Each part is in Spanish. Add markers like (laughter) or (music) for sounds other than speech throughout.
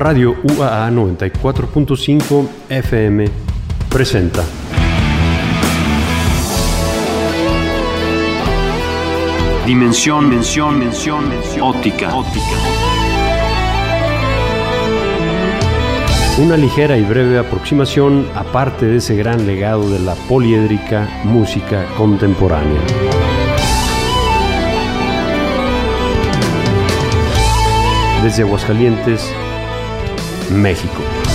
Radio UAA 94.5 FM presenta. Dimensión, mención, mención, mención, óptica, óptica. Una ligera y breve aproximación aparte de ese gran legado de la poliédrica música contemporánea. Desde Aguascalientes, México.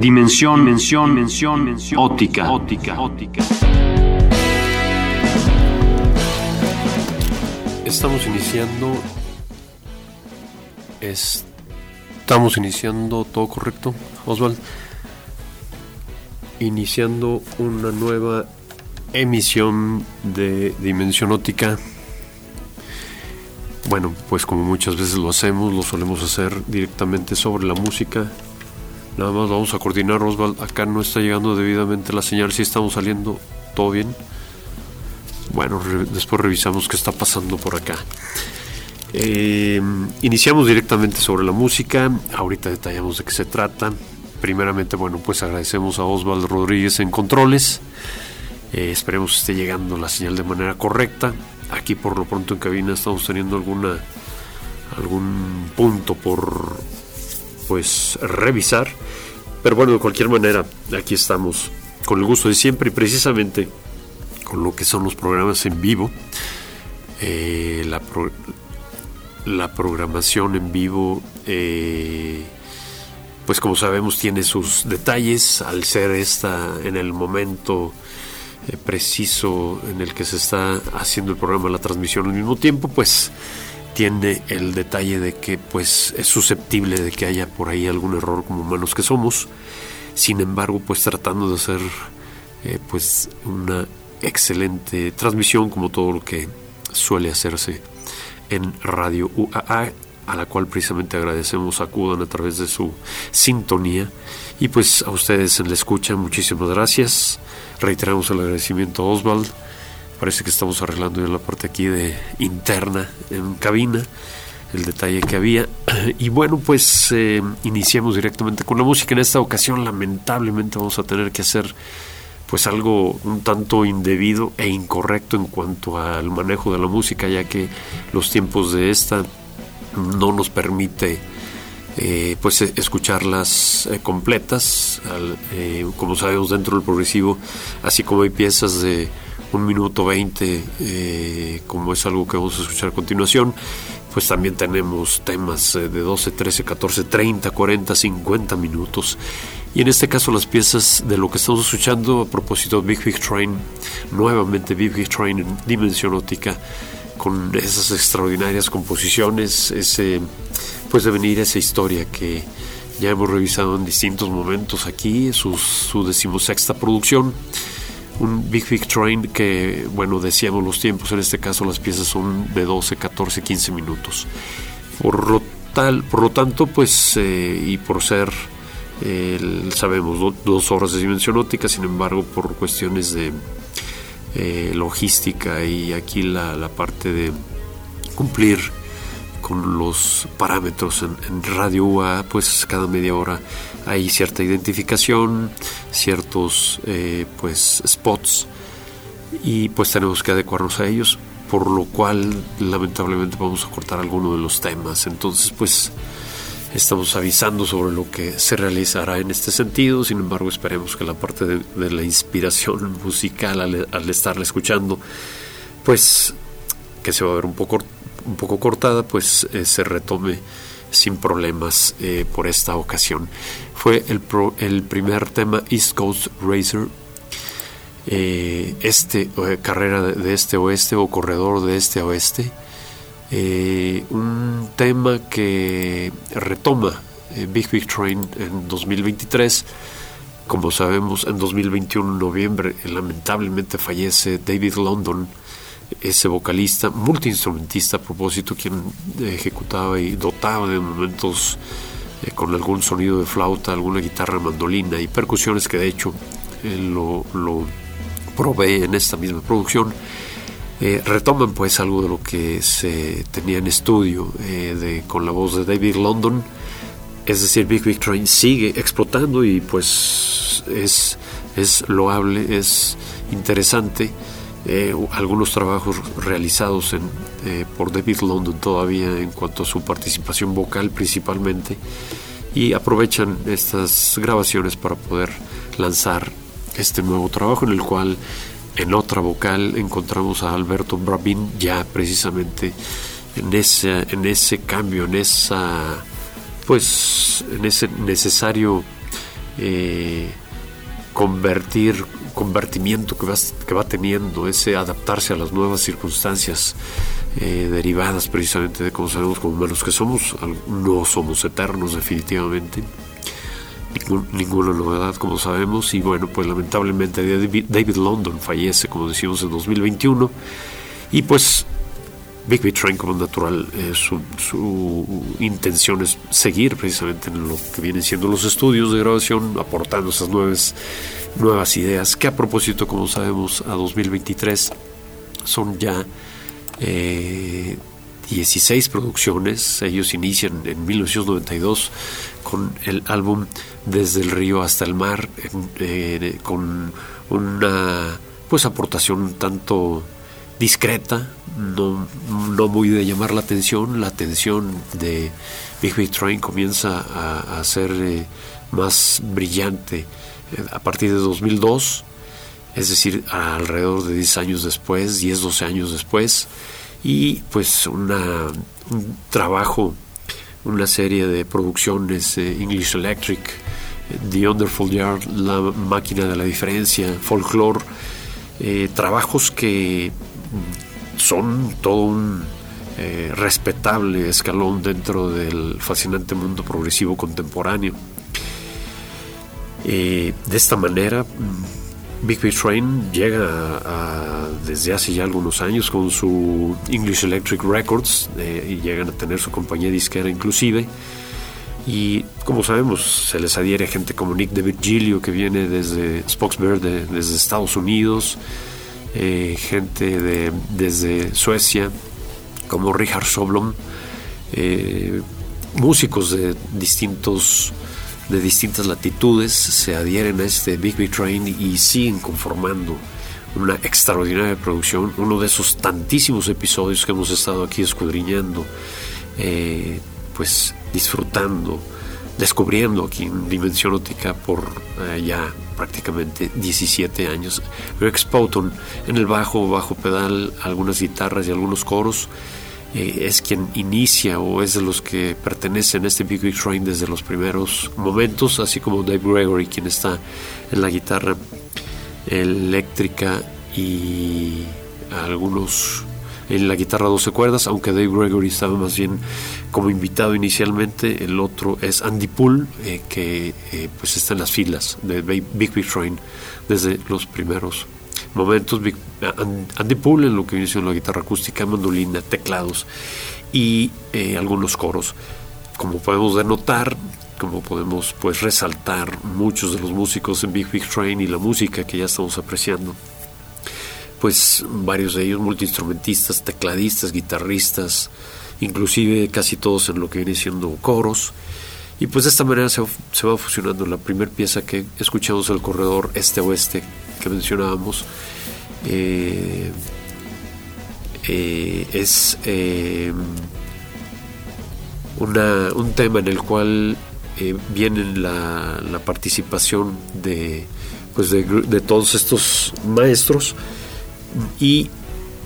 Dimensión, mención, mención, mención, óptica, óptica, óptica. Estamos iniciando. Estamos iniciando todo correcto, Oswald. Iniciando una nueva emisión de Dimensión Óptica. Bueno, pues como muchas veces lo hacemos, lo solemos hacer directamente sobre la música Nada más vamos a coordinar, Oswald. Acá no está llegando debidamente la señal. Si estamos saliendo, todo bien. Bueno, después revisamos qué está pasando por acá. Eh, iniciamos directamente sobre la música. Ahorita detallamos de qué se trata. Primeramente, bueno, pues agradecemos a Oswald Rodríguez en controles. Eh, esperemos esté llegando la señal de manera correcta. Aquí por lo pronto en cabina estamos teniendo alguna algún punto por pues revisar. Pero bueno, de cualquier manera, aquí estamos con el gusto de siempre y precisamente con lo que son los programas en vivo. Eh, la, la, programación en vivo, eh, pues como sabemos, tiene sus detalles al ser esta en el momento eh, preciso en el que se está haciendo el programa, la transmisión al mismo tiempo, pues tiene el detalle de que pues es susceptible de que haya por ahí algún error como humanos que somos. Sin embargo, pues tratando de hacer eh, pues una excelente transmisión como todo lo que suele hacerse en Radio UAA, a la cual precisamente agradecemos acudan a través de su sintonía. Y pues a ustedes en la escucha, muchísimas gracias. Reiteramos el agradecimiento a Oswald Parece que estamos arreglando ya la parte aquí de interna en cabina, el detalle que había. (clears throat) Y bueno, pues eh, iniciamos directamente con la música. En esta ocasión, lamentablemente, vamos a tener que hacer pues algo un tanto indebido e incorrecto en cuanto al manejo de la música, ya que los tiempos de esta no nos permite eh, pues escucharlas eh, completas. como sabemos, dentro del progresivo, así como hay piezas de un minuto 20, eh, como es algo que vamos a escuchar a continuación, pues también tenemos temas eh, de 12, 13, 14, 30, 40, 50 minutos. Y en este caso las piezas de lo que estamos escuchando a propósito de Big Big Train, nuevamente Big Big Train en dimensión óptica, con esas extraordinarias composiciones, ese, pues de venir esa historia que ya hemos revisado en distintos momentos aquí, su, su decimosexta producción un Big Big Train que, bueno, decíamos los tiempos, en este caso las piezas son de 12, 14, 15 minutos. Por lo, tal, por lo tanto, pues, eh, y por ser, sabemos, dos horas de dimensión óptica, sin embargo, por cuestiones de eh, logística y aquí la, la parte de cumplir con los parámetros en, radio UA, pues cada media hora hay cierta identificación, ciertos eh, pues spots y pues tenemos que adecuarnos a ellos, por lo cual lamentablemente vamos a cortar alguno de los temas. Entonces pues estamos avisando sobre lo que se realizará en este sentido, sin embargo esperemos que la parte de, la inspiración (laughs) musical al, al estarla escuchando pues que se va a ver un poco un poco cortada, pues eh, se retome sin problemas eh, por esta ocasión. Fue el, el, primer tema East Coast Racer, eh, este, carrera de, este oeste o corredor de este oeste. un tema que retoma Big Big Train en 2023. Como sabemos, en 2021, en noviembre, lamentablemente fallece David London, ese vocalista, multiinstrumentista a propósito, quien ejecutaba y dotaba de momentos eh, con algún sonido de flauta, alguna guitarra, mandolina y percusiones que de hecho lo, lo, provee en esta misma producción. Eh, retoman pues algo de lo que se tenía en estudio eh, de, con la voz de David London, es decir, Big Big Train sigue explotando y pues es, es loable, es interesante eh, algunos trabajos realizados en, eh, por David London todavía en cuanto a su participación vocal principalmente y aprovechan estas grabaciones para poder lanzar este nuevo trabajo en el cual en otra vocal encontramos a Alberto Brabin ya precisamente en ese, en ese cambio, en esa pues en ese necesario eh, convertir, convertimiento que va, que va teniendo, ese adaptarse a las nuevas circunstancias eh, derivadas precisamente de cómo sabemos como humanos que somos, no somos eternos definitivamente. ninguna novedad, como sabemos, y bueno, pues lamentablemente David, London fallece, como decimos, en 2021, y pues Big Beat Train como natural, eh, su, su, intención es seguir precisamente en lo que vienen siendo los estudios de grabación, aportando esas nuevas, nuevas ideas, que a propósito, como sabemos, a 2023 son ya 16 eh, producciones. Ellos inician en 1992 con el álbum Desde el río hasta el mar, eh, con una pues aportación tanto discreta, no, no, muy de llamar la atención. La atención de Big Big Train comienza a, ser eh, más brillante a partir de 2002 es decir, alrededor de 10 años después, 10, 12 años después, y pues una, un trabajo, una serie de producciones, eh, English Electric, The Wonderful Yard, La Máquina de la Diferencia, Folklore, eh, trabajos que son todo un eh, respetable escalón dentro del fascinante mundo progresivo contemporáneo. de esta manera, Big Big Train llega desde hace ya algunos años con su English Electric Records eh, y llegan a tener su compañía disquera inclusive. Y como sabemos, se les adhiere gente como Nick de Virgilio que viene desde Spoxberg, desde Estados Unidos, eh, gente de, desde Suecia como Richard Soblom, eh, músicos de distintos de distintas latitudes se adhieren a este Big Big Train y siguen conformando una extraordinaria producción, uno de esos tantísimos episodios que hemos estado aquí escudriñando, eh, pues disfrutando, descubriendo aquí en Dimensión Óptica por ya prácticamente 17 años. Greg Spouton en el bajo, bajo pedal, algunas guitarras y algunos coros eh, es quien inicia o es de los que pertenecen a este Big Big Train desde los primeros momentos, así como Dave Gregory, quien está en la guitarra eléctrica y algunos en la guitarra 12 cuerdas, aunque Dave Gregory estaba más bien como invitado inicialmente, el otro es Andy Poole, eh, que eh, pues está en las filas de Big Big Train desde los primeros momentos Andy Poole en lo que viene siendo la guitarra acústica, mandolina, teclados y eh, algunos coros. Como podemos denotar, como podemos pues resaltar muchos de los músicos en Big Big Train y la música que ya estamos apreciando, pues varios de ellos multiinstrumentistas, tecladistas, guitarristas, inclusive casi todos en lo que viene siendo coros. Y pues de esta manera se, va fusionando la primera pieza que escuchamos el corredor este-oeste que mencionábamos eh, eh, es eh, un tema en el cual viene la, participación de, pues de, todos estos maestros y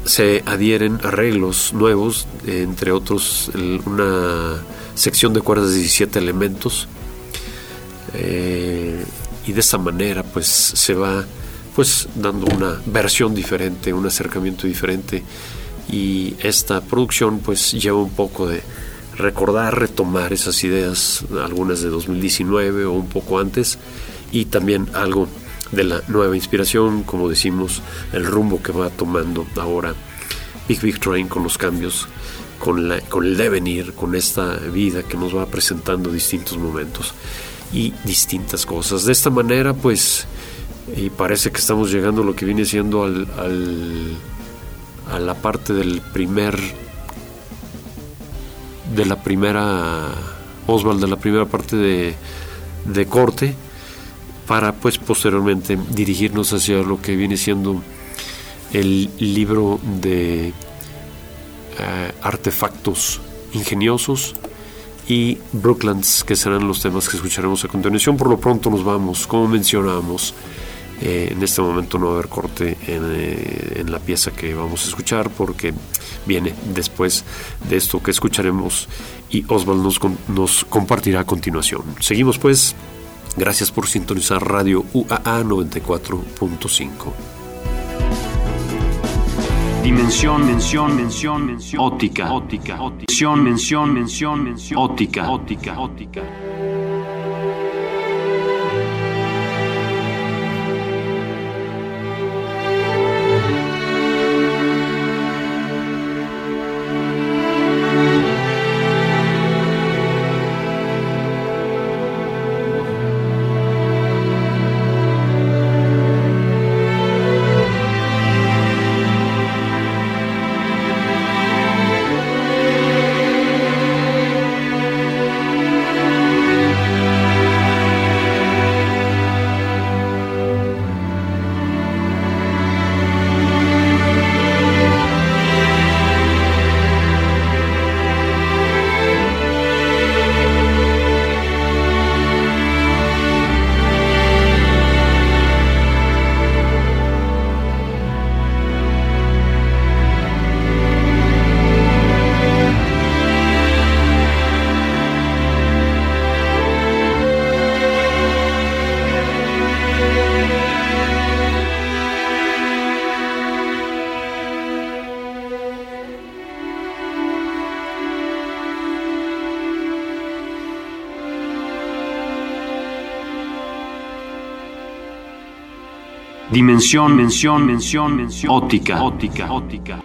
se adhieren arreglos nuevos, entre otros una sección de cuerdas de 17 elementos, y de esa manera pues se va pues dando una versión diferente, un acercamiento diferente. Y esta producción pues lleva un poco de recordar, retomar esas ideas, algunas de 2019 o un poco antes y también algo de la nueva inspiración, como decimos, el rumbo que va tomando ahora Big Big Train con los cambios, con, con el devenir, con esta vida que nos va presentando distintos momentos y distintas cosas. De esta manera pues y parece que estamos llegando a lo que viene siendo al, a la parte del primer de la primera Oswald de la primera parte de, de corte para pues posteriormente dirigirnos hacia lo que viene siendo el libro de eh, artefactos ingeniosos y Brooklands, que serán los temas que escucharemos a continuación. Por lo pronto nos vamos, como mencionamos, eh, en este momento no va a haber corte eh, en, la pieza que vamos a escuchar porque viene después de esto que escucharemos y Oswald nos, nos compartirá a continuación. Seguimos pues Gracias por sintonizar Radio UAA 94.5. Dimensión, mención, mención, mención, óptica, óptica, óptica, mención, mención, mención, óptica, óptica, óptica. Dimensión, mención, mención, mención, óptica, óptica, óptica.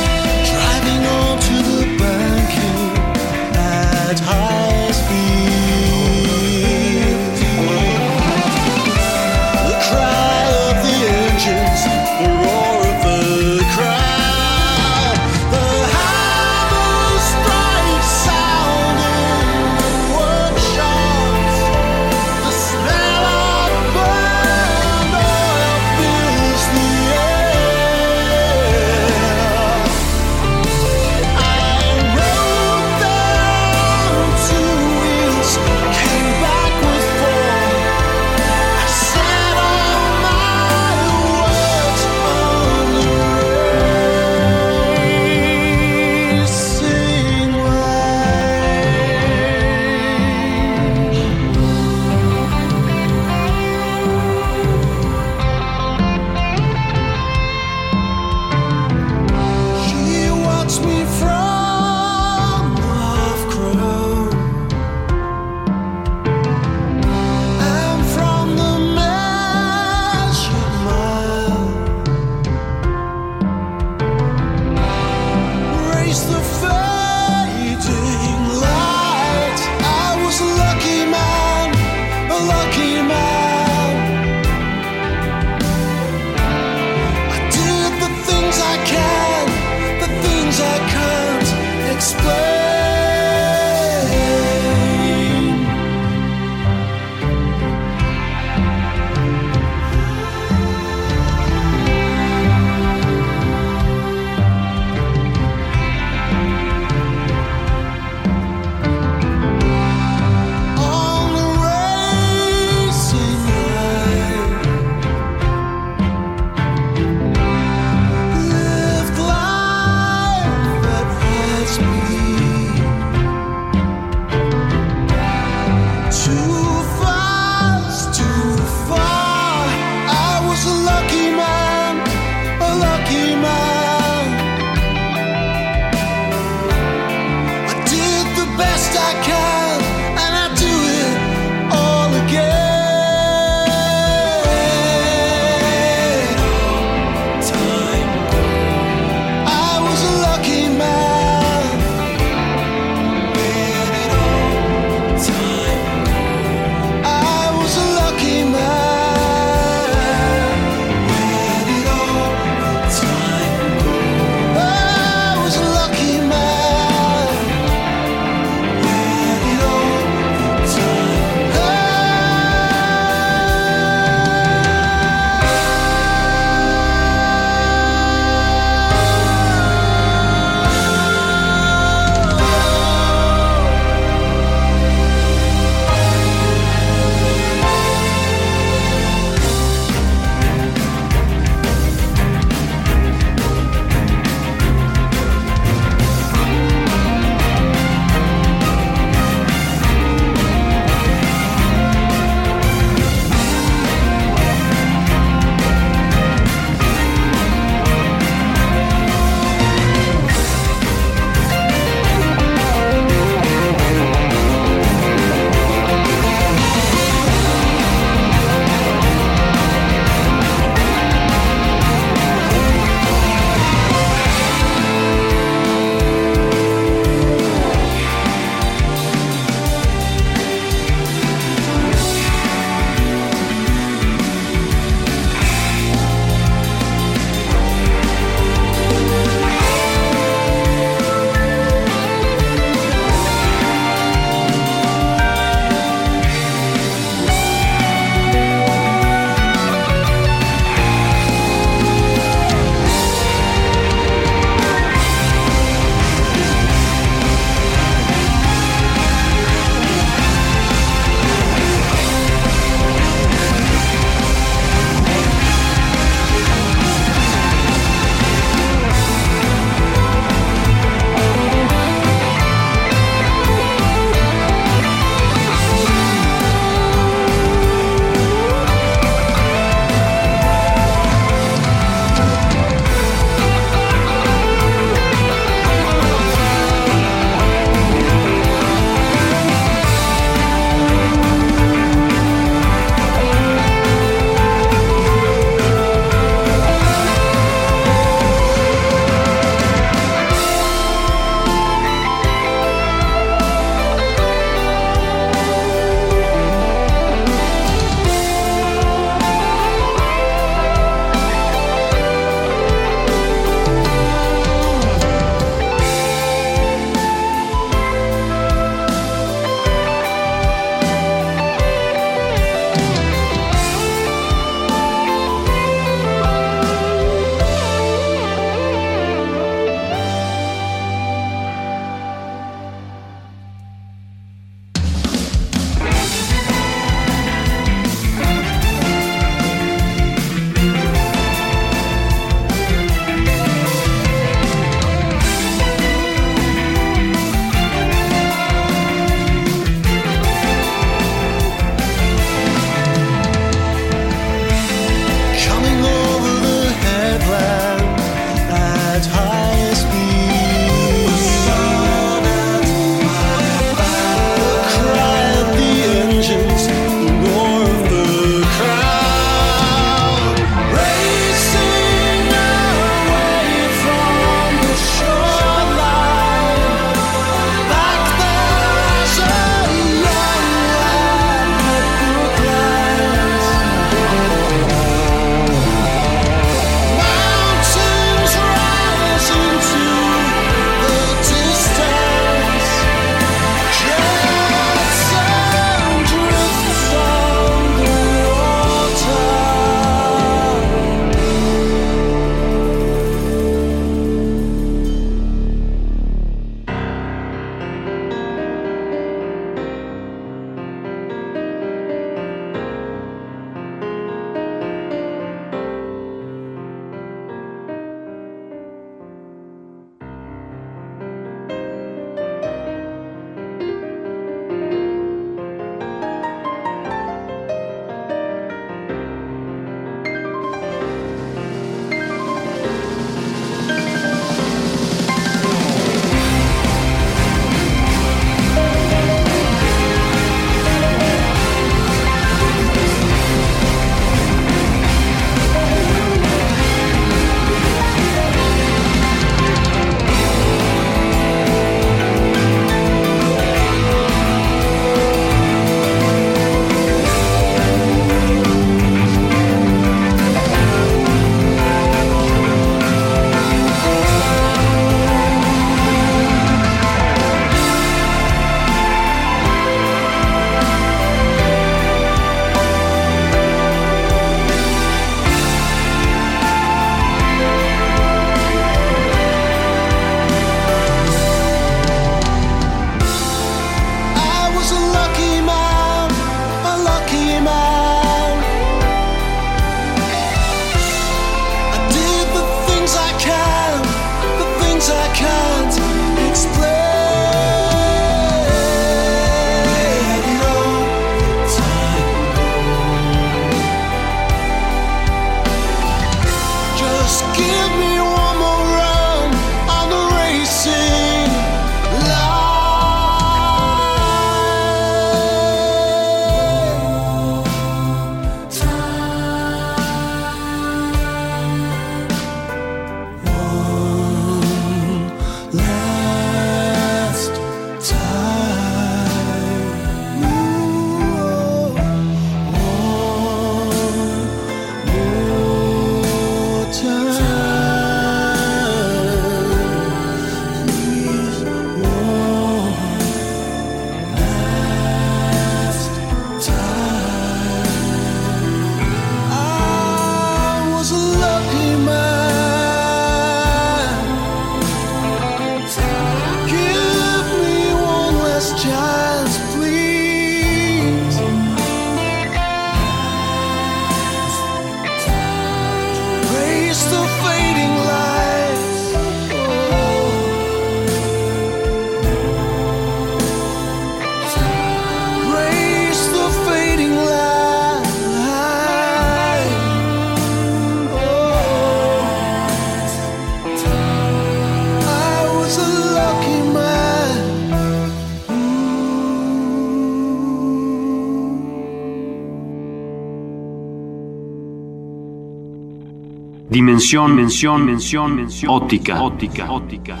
Dimensión, mención, mención, mención. Óptica, óptica, óptica.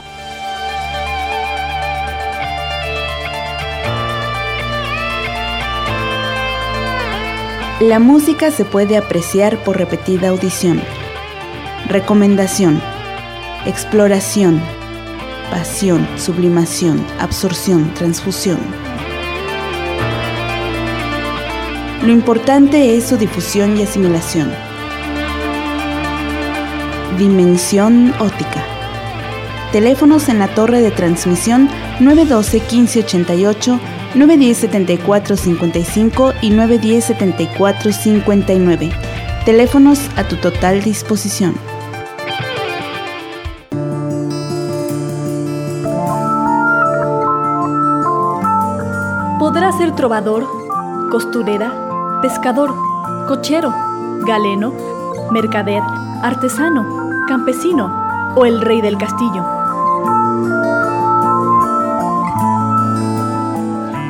La música se puede apreciar por repetida audición. Recomendación. Exploración. Pasión, sublimación, absorción, transfusión. Lo importante es su difusión y asimilación. Dimensión óptica. Teléfonos en la torre de transmisión 912-1588, 910-7455 y 910-7459. Teléfonos a tu total disposición. Podrá ser trovador, costurera, pescador, cochero, galeno, mercader, artesano, campesino o el rey del castillo.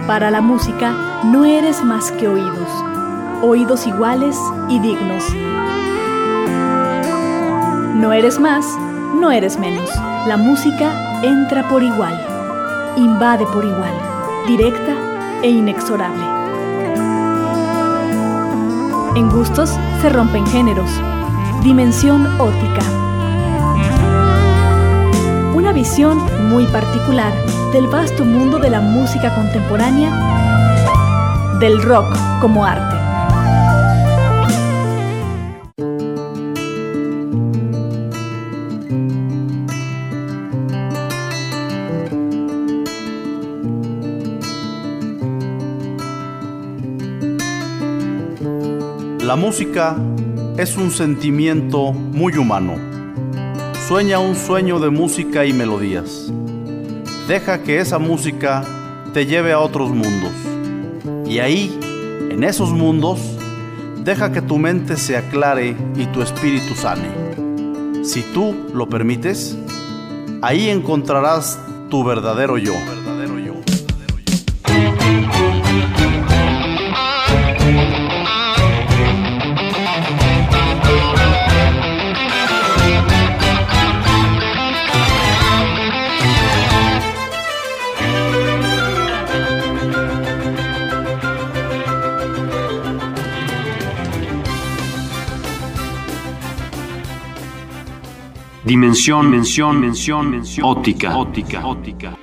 Para la música no eres más que oídos, oídos iguales y dignos. No eres más, no eres menos. La música entra por igual, invade por igual, directa e inexorable. En gustos se rompen géneros. Dimensión óptica visión muy particular del vasto mundo de la música contemporánea, del rock como arte. La música es un sentimiento muy humano Sueña un sueño de música y melodías. Deja que esa música te lleve a otros mundos. Y ahí, en esos mundos, deja que tu mente se aclare y tu espíritu sane. Si tú lo permites, ahí encontrarás tu verdadero yo. Dimensión, mención, mención, mención. Óptica, óptica, óptica.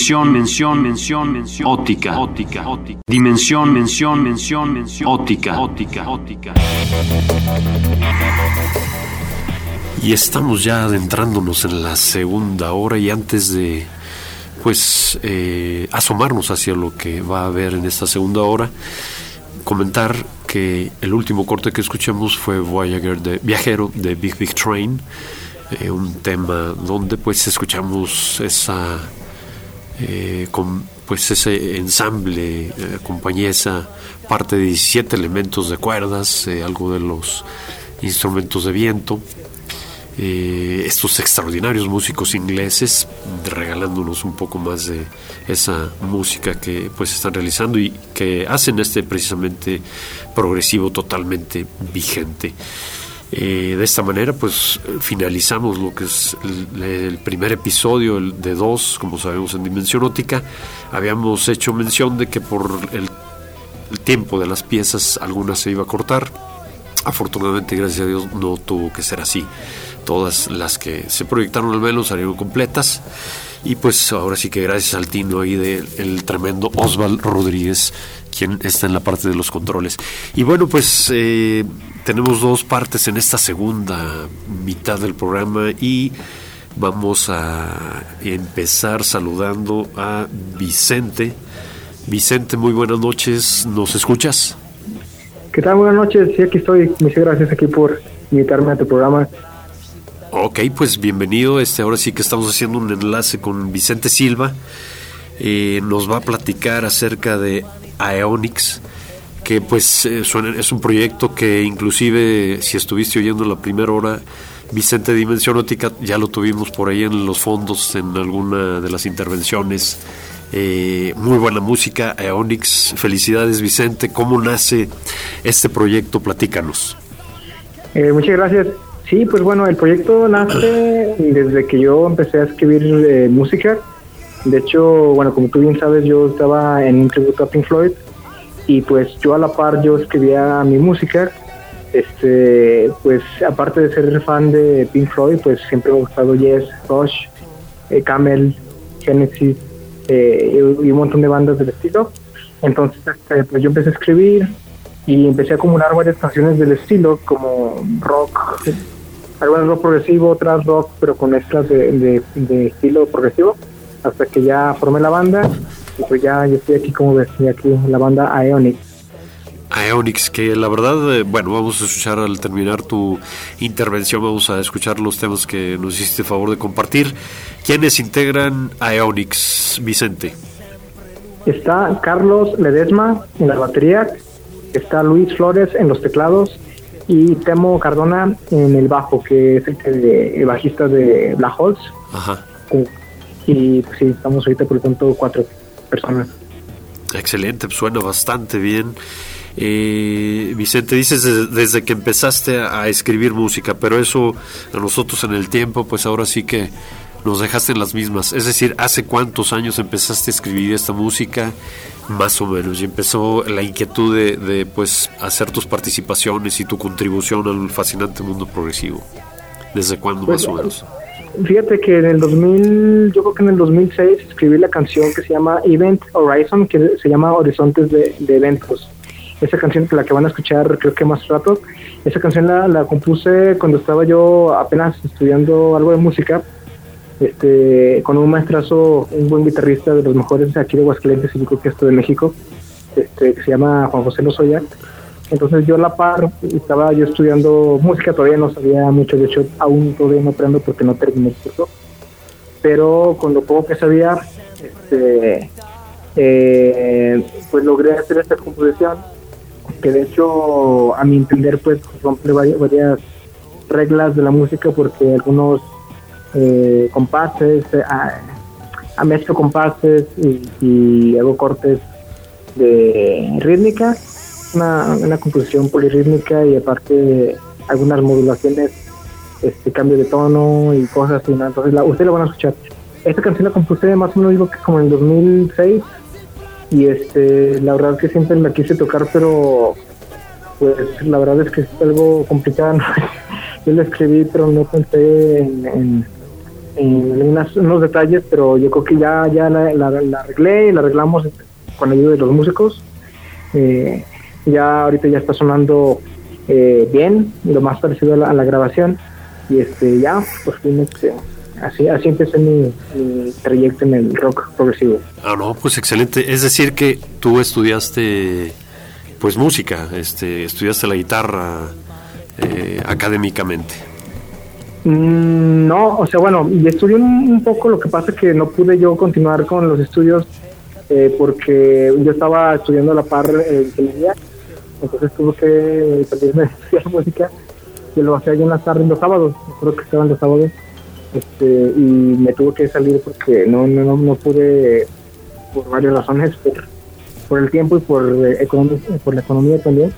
Dimensión, mención, mención, mención, óptica, óptica, óptica. Dimensión, mención, mención, mención, óptica, óptica, óptica. Y estamos ya adentrándonos en la segunda hora y antes de pues eh, asomarnos hacia lo que va a haber en esta segunda hora, comentar que el último corte que escuchamos fue Voyager de Viajero de Big Big Train, eh, un tema donde pues escuchamos esa eh, con pues ese ensamble eh, esa parte de 17 elementos de cuerdas, algo de los instrumentos de viento, eh, estos extraordinarios músicos ingleses regalándonos un poco más de esa música que pues están realizando y que hacen este precisamente progresivo totalmente vigente. Eh, de esta manera, pues finalizamos lo que es el, primer episodio el de dos, como sabemos en Dimensión Ótica. Habíamos hecho mención de que por el, el tiempo de las piezas algunas se iba a cortar. Afortunadamente, gracias a Dios, no tuvo que ser así todas las que se proyectaron al menos salieron completas. Y pues ahora sí que gracias al tino ahí del tremendo Osval Rodríguez, quien está en la parte de los controles. Y bueno, pues eh, tenemos dos partes en esta segunda mitad del programa y vamos a empezar saludando a Vicente. Vicente, muy buenas noches, ¿nos escuchas? ¿Qué tal? Buenas noches, sí, aquí estoy. Muchas gracias aquí por invitarme a tu programa. Ok, pues bienvenido. Este, ahora sí que estamos haciendo un enlace con Vicente Silva. Eh, nos va a platicar acerca de Aeonix, que pues eh, es un proyecto que inclusive si estuviste oyendo la primera hora, Vicente Dimensión Ótica ya lo tuvimos por ahí en los fondos en alguna de las intervenciones. Eh, muy buena música, Aeonix. Felicidades Vicente. ¿Cómo nace este proyecto? Platícanos. muchas gracias. Sí, pues bueno, el proyecto nace desde que yo empecé a escribir eh, música. De hecho, bueno, como tú bien sabes, yo estaba en un tributo a Pink Floyd y pues yo a la par yo escribía mi música. Este, pues aparte de ser fan de Pink Floyd, pues siempre me ha gustado Yes, Rush, eh, Camel, Genesis eh, y un montón de bandas del estilo. Entonces, este, pues yo empecé a escribir y empecé a acumular varias canciones del estilo como rock, algunas rock progresivo, otras rock, pero con extras de, estilo progresivo, hasta que ya formé la banda y pues ya yo estoy aquí como ves, aquí en la banda Aeonix. Aeonix, que la verdad, eh, bueno, vamos a escuchar al terminar tu intervención, vamos a escuchar los temas que nos hiciste favor de compartir. ¿Quiénes integran Aeonix, Vicente? Está Carlos Ledesma en la batería, está Luis Flores en los teclados, y Temo Cardona en el bajo, que es el, bajista de Black Holes. Ajá. Y pues, sí, estamos ahorita por lo tanto cuatro personas. Excelente, pues, suena bastante bien. Eh, Vicente, dices desde, que empezaste a, escribir música, pero eso a nosotros en el tiempo, pues ahora sí que nos dejaste en las mismas. Es decir, ¿hace cuántos años empezaste a escribir esta música? Más o menos, y empezó la inquietud de, pues hacer tus participaciones y tu contribución al fascinante mundo progresivo. ¿Desde cuándo más o menos? Fíjate que en el 2000, yo creo que en el 2006 escribí la canción que se llama Event Horizon, que se llama Horizontes de, Eventos. Esa canción, que la que van a escuchar creo que más rato, esa canción la, la compuse cuando estaba yo apenas estudiando algo de música este, con un maestrazo, un buen guitarrista de los mejores aquí de Aguascalientes y yo creo que esto de México, este, que se llama Juan José Lozoya. Entonces yo a la par estaba yo estudiando música, todavía no sabía mucho, de hecho aún todavía no aprendo porque no terminé el curso, pero con lo poco que sabía, este, eh, pues logré hacer esta composición, que de hecho a mi entender pues rompe varias, reglas de la música porque algunos eh, compases, eh, a, mezclo compases y, hago cortes de rítmica, una, una composición polirrítmica y aparte algunas modulaciones, este cambio de tono y cosas así, entonces la, ustedes lo van a escuchar. Esta canción la compuse más o menos digo que como en 2006 y este la verdad es que siempre la quise tocar pero pues la verdad es que es algo complicado (laughs) yo la escribí pero no pensé en en unos detalles, pero yo creo que ya, ya la, la, la arreglé y la arreglamos con ayuda de los músicos. Eh, ya ahorita ya está sonando eh, bien, lo más parecido a la, a la grabación. Y este ya, por fin, este, así, así empecé mi, mi trayecto en el rock progresivo. Ah, no, pues excelente. Es decir que tú estudiaste pues música, este, estudiaste la guitarra eh, académicamente. Mm, No, o sea, bueno, y estudié un, un poco, lo que pasa que no pude yo continuar con los estudios eh, porque yo estaba estudiando a la par eh, ingeniería, entonces tuve que salirme de estudiar música y lo hacía yo en las tardes, los sábados, creo que estaban los sábados, este, y me tuve que salir porque no, no, no, no pude, por varias razones, por, por el tiempo y por, eh, por la economía también.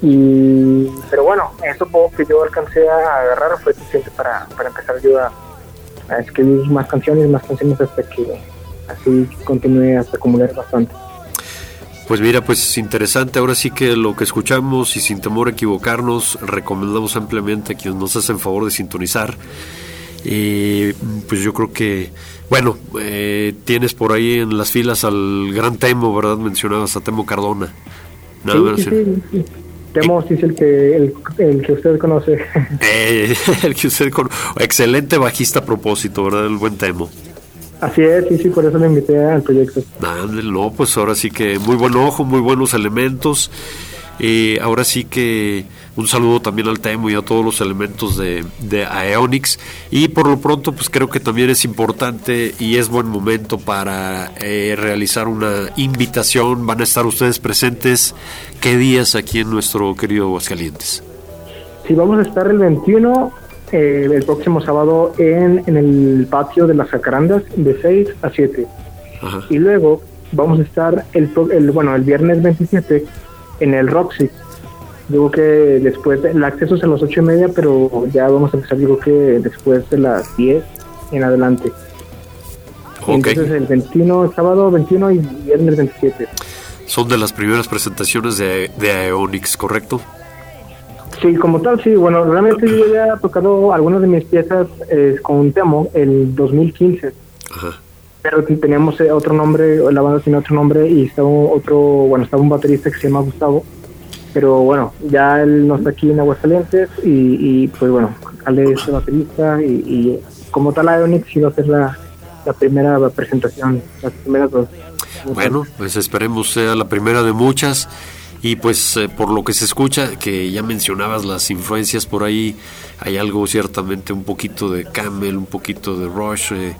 Y, pero bueno, eso poco que yo alcancé a agarrar fue suficiente para, para empezar yo a, a escribir más canciones, más canciones hasta que así continué hasta acumular bastante. Pues mira, pues es interesante. Ahora sí que lo que escuchamos y sin temor a equivocarnos, recomendamos ampliamente a quienes nos hacen favor de sintonizar. Y pues yo creo que, bueno, eh, tienes por ahí en las filas al gran Temo, ¿verdad? Mencionabas a Temo Cardona. Nada Sí, menos. sí, sí, sí. Temo sí es el que, el, el que usted conoce. (laughs) Eh, el que usted con excelente bajista a propósito, ¿verdad? El buen Temo. Así es, sí, sí, por eso le invité al proyecto. No, pues ahora sí que muy buen ojo, muy buenos elementos. Eh, ahora sí que un saludo también al Temo y a todos los elementos de, de Aeonix. Y por lo pronto, pues creo que también es importante y es buen momento para eh, realizar una invitación. Van a estar ustedes presentes. ¿Qué días aquí en nuestro querido Aguascalientes? Sí, vamos a estar el 21, eh, el próximo sábado, en, en el patio de las Jacarandas, de 6 a 7. Ajá. Y luego vamos a estar el, el bueno el viernes 27 en el Roxy. Digo que después, el acceso es a las 8 y media, pero ya vamos a empezar, digo que después de las 10 en adelante. Ok. Entonces el 21, sábado 21 y viernes 27. Son de las primeras presentaciones de, de Aeonix, ¿correcto? Sí, como tal, sí. Bueno, realmente yo ya he tocado algunas de mis piezas eh, con Temo el 2015. Ajá. pero teníamos eh, otro nombre, la banda tiene otro nombre y estaba otro, bueno, estaba un baterista que se llama Gustavo, pero bueno, ya él no está aquí en Aguascalientes y, y pues bueno, Ale es el baterista y, y como tal Ionix iba a ser la, la primera presentación, las primeras dos. Bueno, pues esperemos sea la primera de muchas. Y pues eh, por lo que se escucha, que ya mencionabas las influencias por ahí, hay algo ciertamente un poquito de Camel, un poquito de Rush, eh,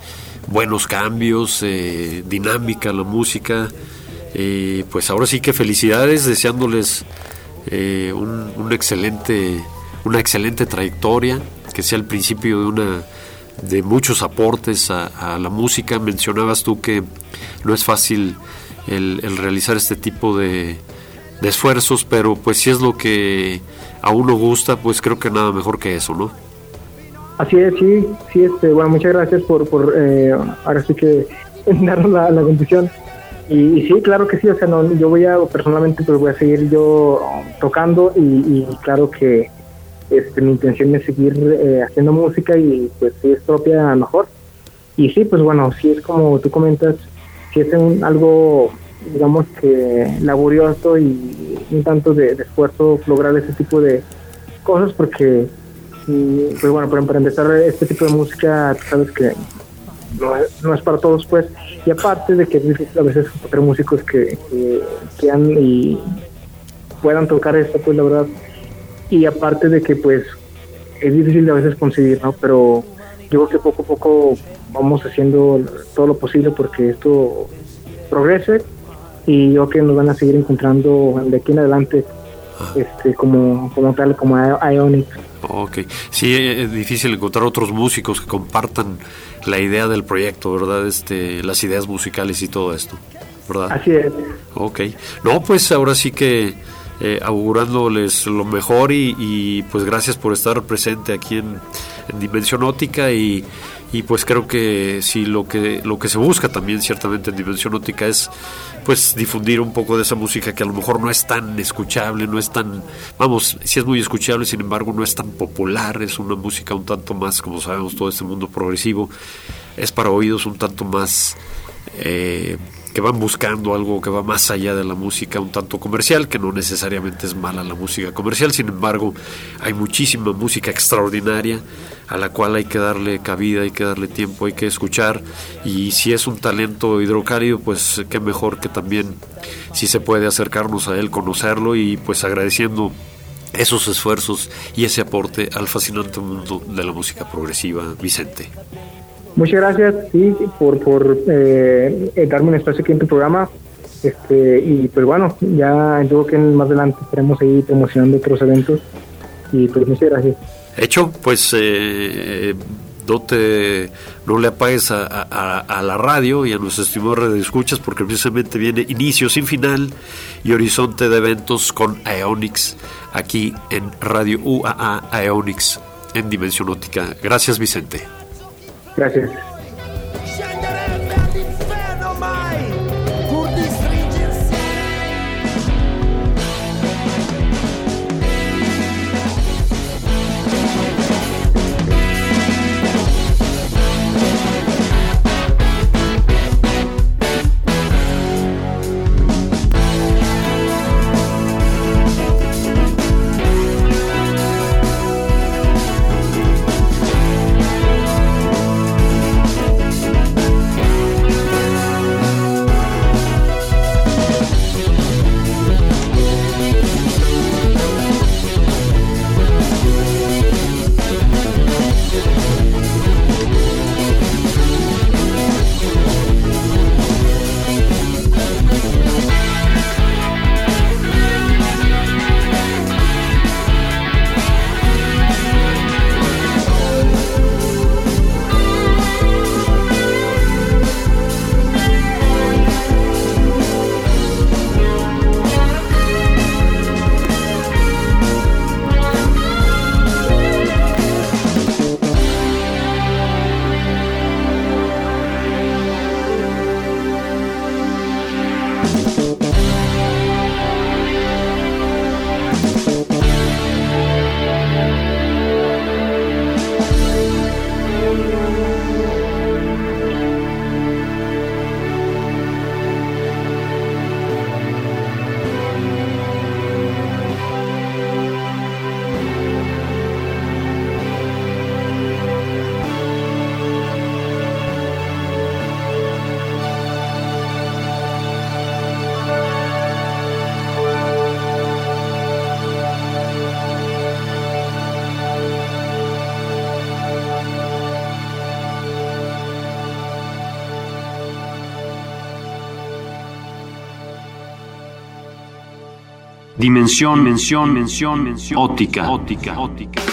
buenos cambios, eh, dinámica la música. Eh, pues ahora sí que felicidades, deseándoles eh, un, un excelente, una excelente trayectoria, que sea el principio de una de muchos aportes a, la música. Mencionabas tú que no es fácil el realizar este tipo de, de esfuerzos, pero pues si es lo que a uno gusta, pues creo que nada mejor que eso, ¿no? Así es, sí, sí, este, bueno, muchas gracias por, por eh, ahora sí que (laughs) darnos la, la bendición. Y, sí, claro que sí, o sea, no, yo voy a, personalmente, pues voy a seguir yo tocando y, claro que este, mi intención es seguir eh, haciendo música y pues si es propia, mejor. Y sí, pues bueno, sí es como tú comentas, si es un, algo, digamos que laborioso y un tanto de, esfuerzo lograr ese tipo de cosas porque pues bueno, para, para empezar este tipo de música, sabes que no es, no es para todos, pues. Y aparte de que es difícil a veces encontrar músicos que, que y puedan tocar esto, pues la verdad. Y aparte de que, pues, es difícil a veces conseguir, ¿no? Pero yo creo que poco a poco vamos haciendo todo lo posible porque esto progrese y yo creo que nos van a seguir encontrando de aquí en adelante este como, como tal, como Ionic. Ok, sí, es difícil encontrar otros músicos que compartan la idea del proyecto, ¿verdad? Este, las ideas musicales y todo esto, ¿verdad? Así es. Ok, no, pues ahora sí que eh, augurándoles lo mejor y, y, pues gracias por estar presente aquí en, en Dimensión Óptica y, y, pues creo que sí lo que lo que se busca también ciertamente en Dimensión Óptica es pues difundir un poco de esa música que a lo mejor no es tan escuchable, no es tan, vamos, sí es muy escuchable, sin embargo no es tan popular, es una música un tanto más, como sabemos, todo este mundo progresivo, es para oídos un tanto más... Eh, que van buscando algo que va más allá de la música un tanto comercial, que no necesariamente es mala la música comercial, sin embargo hay muchísima música extraordinaria a la cual hay que darle cabida, hay que darle tiempo, hay que escuchar y si es un talento hidrocálido, pues qué mejor que también si se puede acercarnos a él, conocerlo y pues agradeciendo esos esfuerzos y ese aporte al fascinante mundo de la música progresiva, Vicente. Muchas gracias, sí, por, por eh, darme un espacio aquí en tu programa. Este, y pues bueno, ya creo que más adelante estaremos ahí promocionando otros eventos. Y pues muchas gracias. Hecho, pues eh, no te no le apagues a, a, la radio y a nuestros estimados escuchas porque precisamente viene inicio sin final y horizonte de eventos con Aeonix aquí en Radio UAA Aeonix en Dimensión Óptica. Gracias Vicente. Gracias. Dimensión, mención, mención, mención, óptica, óptica, óptica.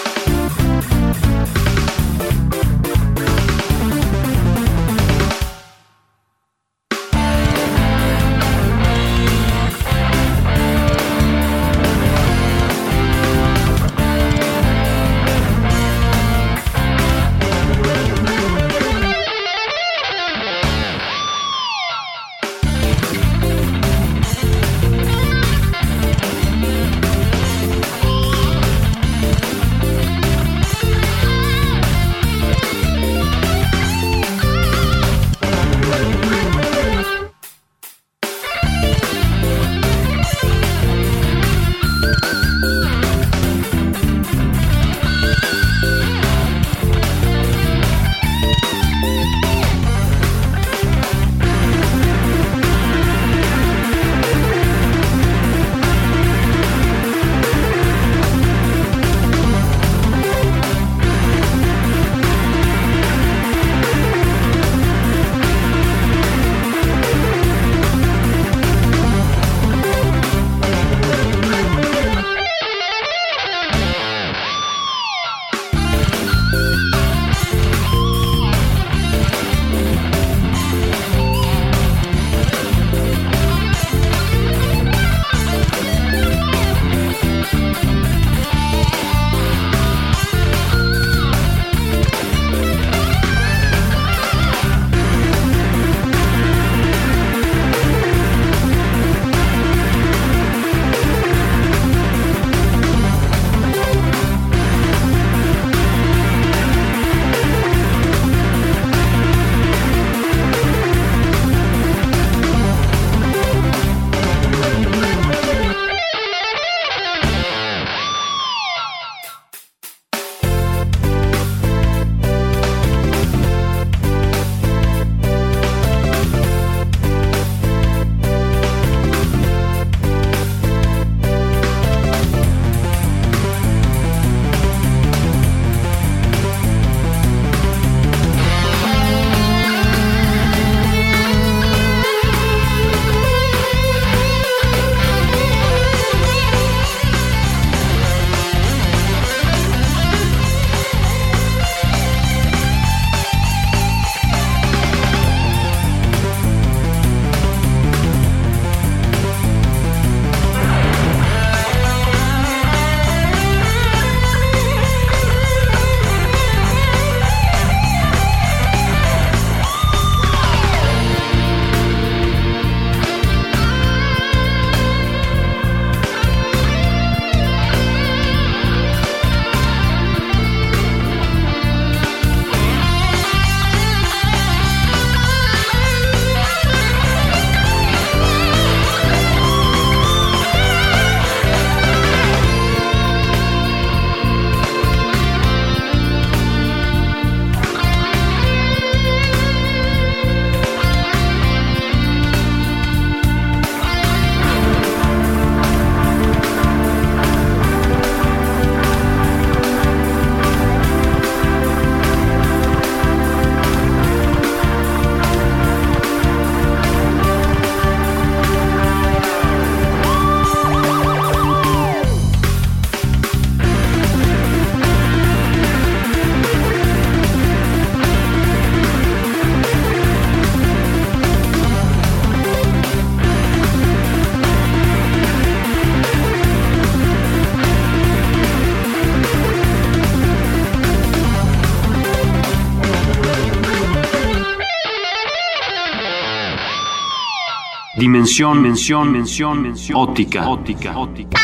Dimensión, mención, mención, mención. Óptica, óptica, óptica.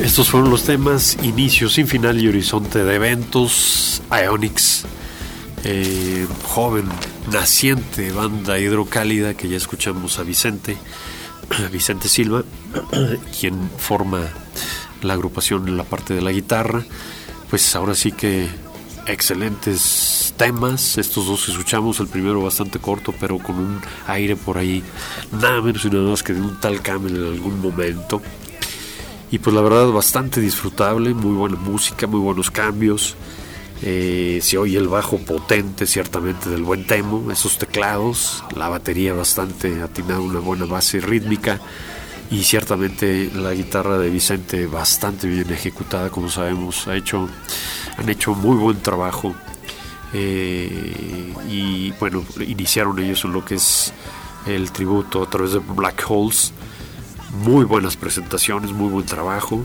Estos fueron los temas Inicio sin final y Horizonte de Eventos, Ionics, eh, joven, naciente banda hidrocálida que ya escuchamos a Vicente, Vicente Silva, (clears throat) quien forma la agrupación en la parte de la guitarra. Pues ahora sí que excelentes temas, estos dos que escuchamos, el primero bastante corto, pero con un aire por ahí, nada menos y nada más que de un tal Camel en algún momento. Y pues la verdad bastante disfrutable, muy buena música, muy buenos cambios. Eh, se oye el bajo potente ciertamente del buen Temo, esos teclados, la batería bastante atinada, una buena base rítmica y ciertamente la guitarra de Vicente bastante bien ejecutada, como sabemos, ha hecho, han hecho muy buen trabajo eh, y bueno, iniciaron ellos lo que es el tributo a través de Black Holes, muy buenas presentaciones, muy buen trabajo.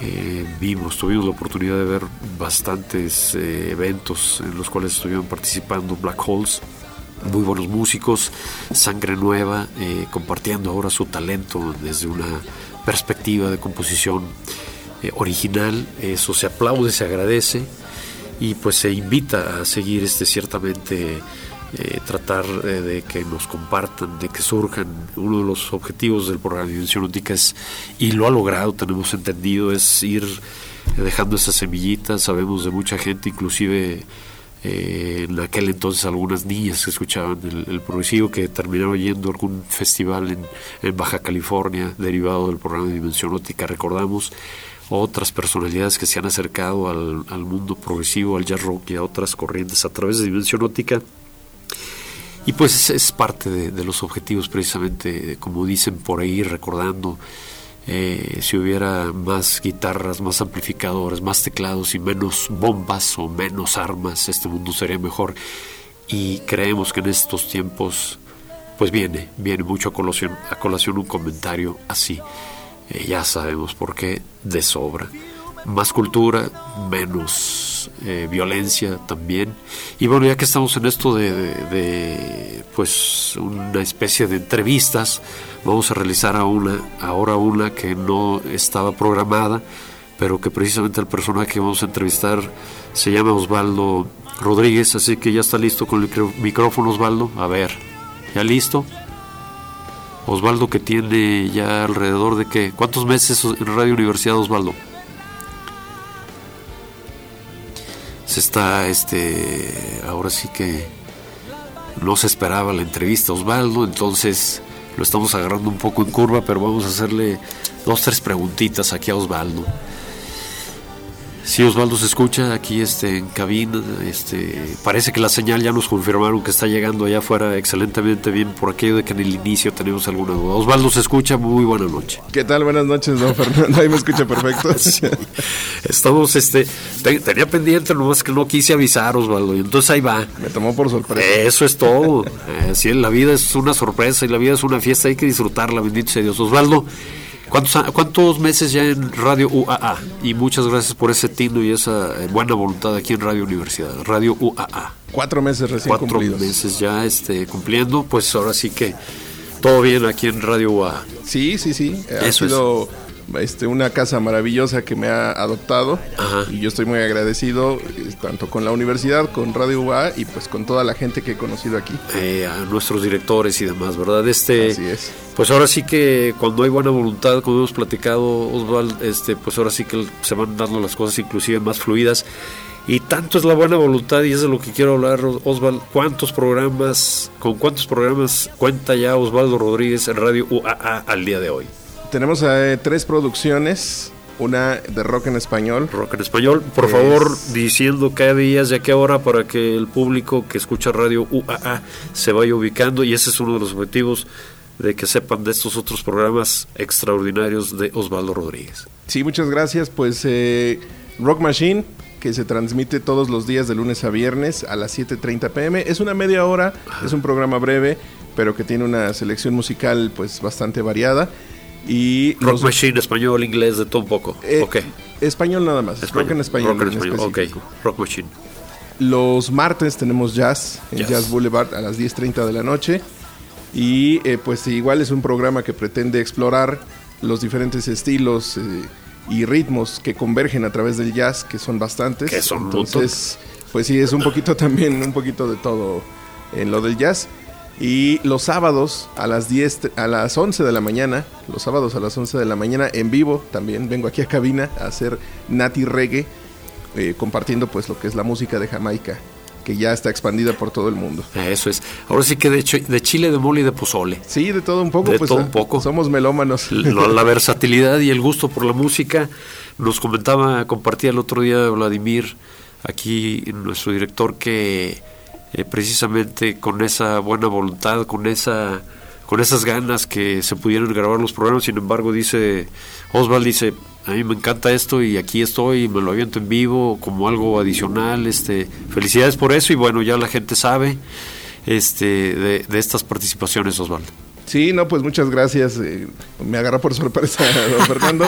Eh, vimos, tuvimos la oportunidad de ver bastantes eh, eventos en los cuales estuvieron participando Black Holes, muy buenos músicos, sangre nueva, compartiendo ahora su talento desde una perspectiva de composición original. Eso se aplaude, se agradece y pues se invita a seguir este ciertamente eh, tratar eh, de que nos compartan, de que surjan. Uno de los objetivos del programa de Dimensión Óptica es, y lo ha logrado, tenemos entendido, es ir dejando esas semillitas. Sabemos de mucha gente, inclusive eh, en aquel entonces algunas niñas que escuchaban el, progresivo que terminaron yendo a algún festival en, en, Baja California derivado del programa de Dimensión Óptica. Recordamos otras personalidades que se han acercado al, al mundo progresivo, al jazz rock y a otras corrientes a través de Dimensión Óptica y pues es, parte de, los objetivos precisamente, como dicen por ahí, recordando, eh, si hubiera más guitarras, más amplificadores, más teclados y menos bombas o menos armas, este mundo sería mejor. Y creemos que en estos tiempos, pues viene, viene mucho a colación, a colación un comentario así. Ya sabemos por qué, de sobra. Más cultura, menos eh, violencia también. Y bueno, ya que estamos en esto de, pues una especie de entrevistas, vamos a realizar a una, ahora una que no estaba programada, pero que precisamente el personaje que vamos a entrevistar se llama Osvaldo Rodríguez, así que ya está listo con el micrófono Osvaldo. A ver, ¿ya listo? Osvaldo que tiene ya alrededor de qué, ¿cuántos meses en Radio Universidad Osvaldo? se está, este, ahora sí que no se esperaba la entrevista Osvaldo, entonces lo estamos agarrando un poco en curva, pero vamos a hacerle dos, tres preguntitas aquí a Osvaldo. Sí, Osvaldo se escucha aquí este, en cabina. Este, parece que la señal ya nos confirmaron que está llegando allá afuera excelentemente bien por aquello de que en el inicio tenemos alguna duda. Osvaldo se escucha, muy buena noche. ¿Qué tal? Buenas noches, don Fernando. (laughs) Ahí me escucha perfecto. (laughs) Estamos, este, tenía pendiente, nomás que no quise avisar, Osvaldo, y entonces ahí va. Me tomó por sorpresa. Eso es todo. (laughs) Eh, la vida es una sorpresa y la vida es una fiesta, hay que disfrutarla, bendito sea Dios. Osvaldo. ¿Cuántos, ¿Cuántos meses ya en Radio UAA? Y muchas gracias por ese tino y esa eh, buena voluntad aquí en Radio Universidad, Radio UAA. Cuatro meses recién Cuatro meses ya este, cumpliendo, pues ahora sí que todo bien aquí en Radio UAA. Sí, sí, sí. Ha sido este, una casa maravillosa que me ha adoptado y yo estoy muy agradecido eh, tanto con la universidad, con Radio UA y pues con toda la gente que he conocido aquí. Eh, a nuestros directores y demás, ¿verdad? Este, Así es. Pues ahora sí que cuando hay buena voluntad, como hemos platicado, Osval, este, pues ahora sí que se van dando las cosas inclusive más fluidas. Y tanto es la buena voluntad y es de lo que quiero hablar, Osval. ¿Cuántos programas, con cuántos programas cuenta ya Osvaldo Rodríguez en Radio UAA al día de hoy? Tenemos eh, tres producciones. Una de rock en español. Rock en español. Por favor, diciendo cada día y a qué hora para que el público que escucha Radio UAA se vaya ubicando. Y ese es uno de los objetivos de que sepan de estos otros programas extraordinarios de Osvaldo Rodríguez. Sí, muchas gracias. Pues eh, Rock Machine, que se transmite todos los días de lunes a viernes a las 7.30 pm. Es una media hora, es un programa breve, pero que tiene una selección musical pues bastante variada. Y rock Machine, español, inglés, de todo un poco. Eh, Español nada más. Rock en español. Rock en español, ok. Rock Machine. Los martes tenemos jazz en Jazz. Jazz, Boulevard a las 10.30 de la noche. Y eh, pues igual es un programa que pretende explorar los diferentes estilos eh, y ritmos que convergen a través del jazz, que son bastantes. Que son Entonces, pues sí, es un poquito también, un poquito de todo en lo del jazz. Y los sábados a las 10, te- a las 11 de la mañana, los sábados a las 11 de la mañana en vivo también vengo aquí a cabina a hacer Nati Reggae, eh, compartiendo pues lo que es la música de Jamaica, que ya está expandida por todo el mundo. Eso es. Ahora sí que de, hecho, de chile, de mole y de pozole. Sí, de todo un poco, De pues todo ah, un poco. somos melómanos. la, la (laughs) versatilidad y el gusto por la música. Nos comentaba, compartía el otro día Vladimir, aquí nuestro director, que eh, precisamente con esa buena voluntad, con esa con esas ganas que se pudieran grabar los programas, sin embargo dice Osval dice, a mí me encanta esto y aquí estoy y me lo aviento en vivo como algo adicional, este felicidades por eso y bueno, ya la gente sabe este de, de estas participaciones Osvaldo. Sí, no, pues muchas gracias. eh, me agarró por sorpresa, (laughs) don Fernando.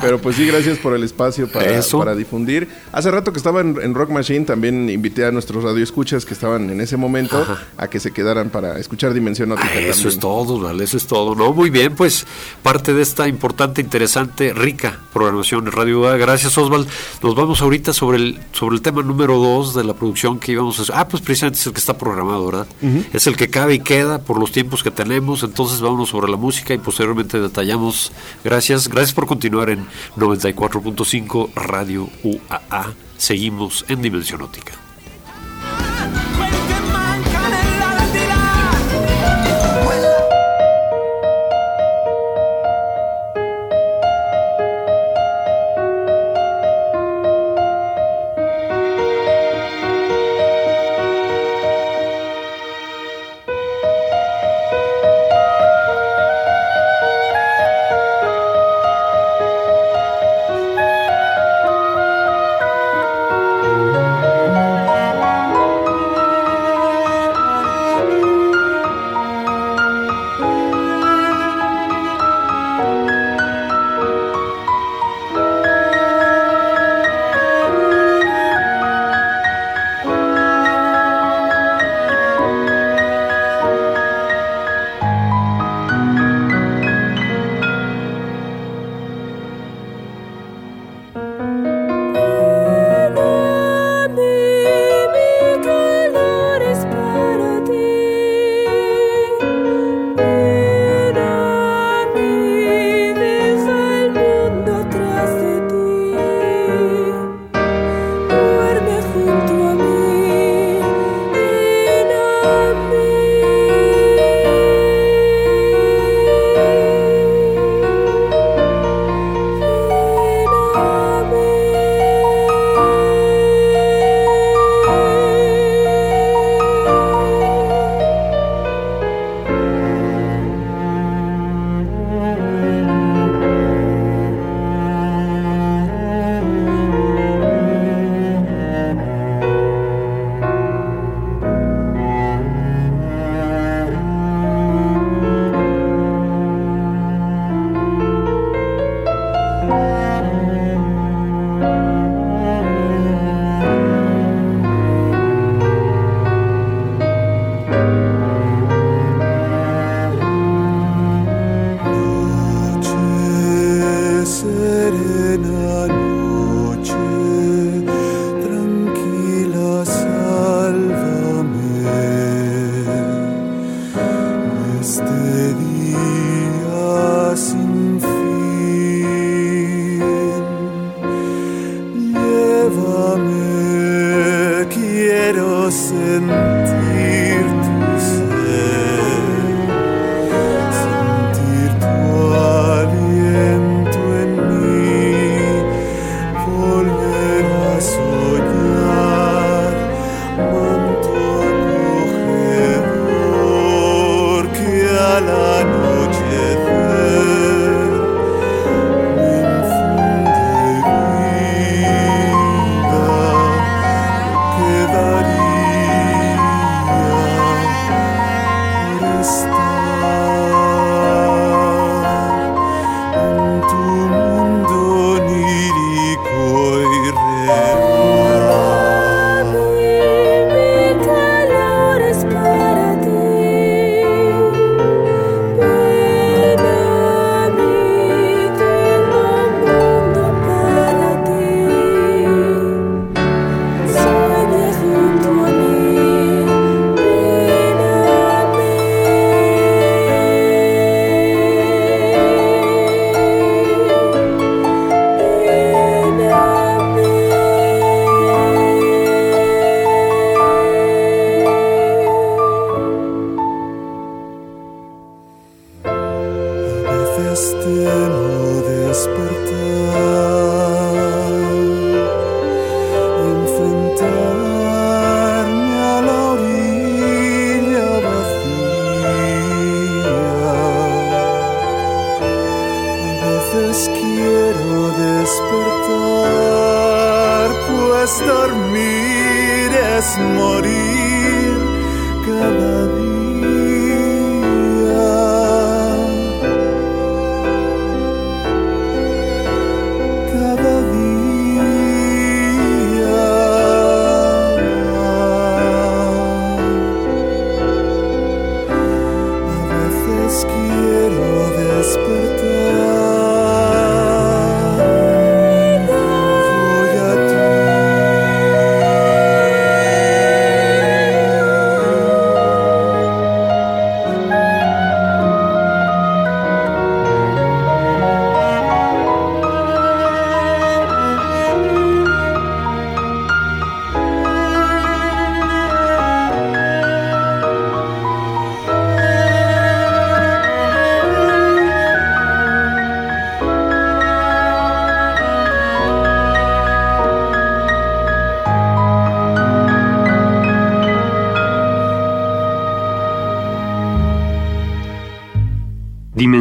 pero pues sí, gracias por el espacio para, Eso. para difundir. Hace rato que estaba en, en Rock Machine, también invité a nuestros radioescuchas que estaban en ese momento a que se quedaran para escuchar Dimensión Óptica. Ah, eso es todo, vale, eso es todo. No, muy bien, pues parte de esta importante, interesante, rica programación de Radio UA. Gracias, Osval. Nos vamos ahorita sobre el sobre el tema número dos de la producción que íbamos a hacer. Ah, pues precisamente es el que está programado, ¿verdad? Es el que cabe y queda por los tiempos que tenemos. Entonces vámonos sobre la música y posteriormente detallamos. Gracias, gracias por continuar en 94.5 Radio UAA. Seguimos en Dimensión Óptica.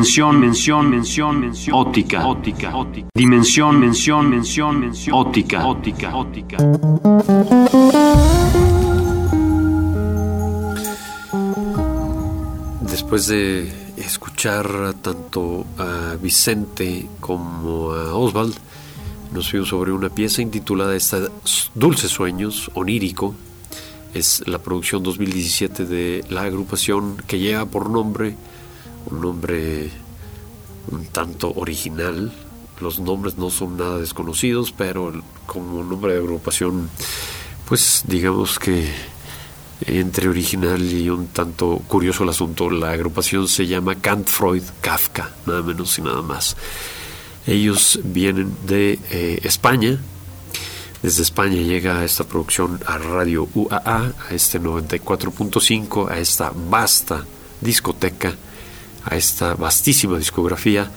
Dimensión, mención, mención, mención, óptica, óptica. Dimensión, mención, mención, mención, óptica, óptica, óptica. Después de escuchar tanto a Vicente como a Oswald, nos fuimos sobre una pieza intitulada Dulces Sueños, onírico. Es la producción 2017 de la agrupación que lleva por nombre, nombre un tanto original. Los nombres no son nada desconocidos, pero como nombre de agrupación, pues digamos que entre original y un tanto curioso el asunto. La agrupación se llama Kant Freud Kafka, nada menos y nada más. Ellos vienen de eh, España. Desde España llega esta producción a Radio UAA, a este 94.5, a esta vasta discoteca, a esta vastísima discografía,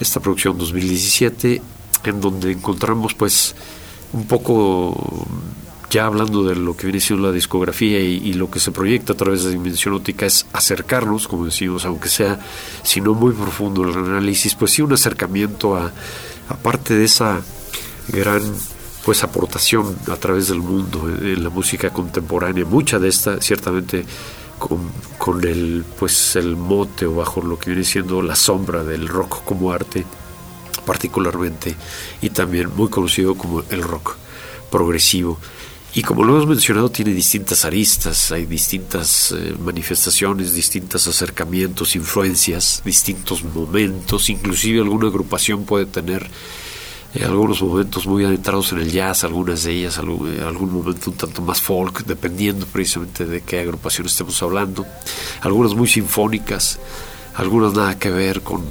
esta producción 2017, en donde encontramos pues un poco ya hablando de lo que viene siendo la discografía y, lo que se proyecta a través de Dimensión Óptica es acercarnos, como decimos, aunque sea, si no muy profundo el análisis, pues sí un acercamiento a, aparte de esa gran pues aportación a través del mundo en, en la música contemporánea, mucha de esta ciertamente con, el pues el mote o bajo lo que viene siendo la sombra del rock como arte particularmente y también muy conocido como el rock progresivo. Y como lo hemos mencionado, tiene distintas aristas, hay distintas eh, manifestaciones, distintos acercamientos, influencias, distintos momentos, inclusive alguna agrupación puede tener eh, algunos momentos muy adentrados en el jazz, algunas de ellas algún, eh, algún momento un tanto más folk, dependiendo precisamente de qué agrupación estemos hablando, algunas muy sinfónicas, algunas nada que ver con,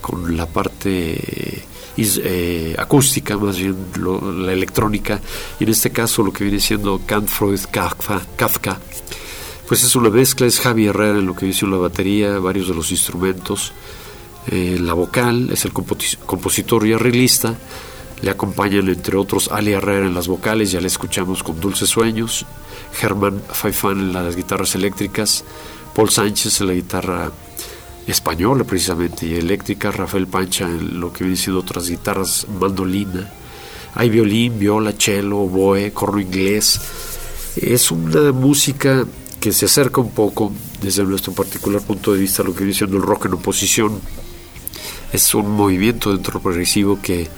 con la parte is- eh, acústica, más bien lo- la electrónica, y en este caso lo que viene siendo Kant Freud Kafka, Kafka, pues es una mezcla, es Javi Herrera en lo que dice la batería, varios de los instrumentos, eh, la vocal, es el compositor y arreglista, le acompañan entre otros Ali Herrera en las vocales, ya le escuchamos con Dulces Sueños, Germán Faifán en las guitarras eléctricas, Paul Sánchez en la guitarra española precisamente y eléctrica, Rafael Pancha en lo que viene siendo otras guitarras, mandolina, hay violín, viola, cello, oboe, corno inglés. Es una música que se acerca un poco desde nuestro particular punto de vista a lo que viene siendo el rock en oposición. Es un movimiento dentro progresivo que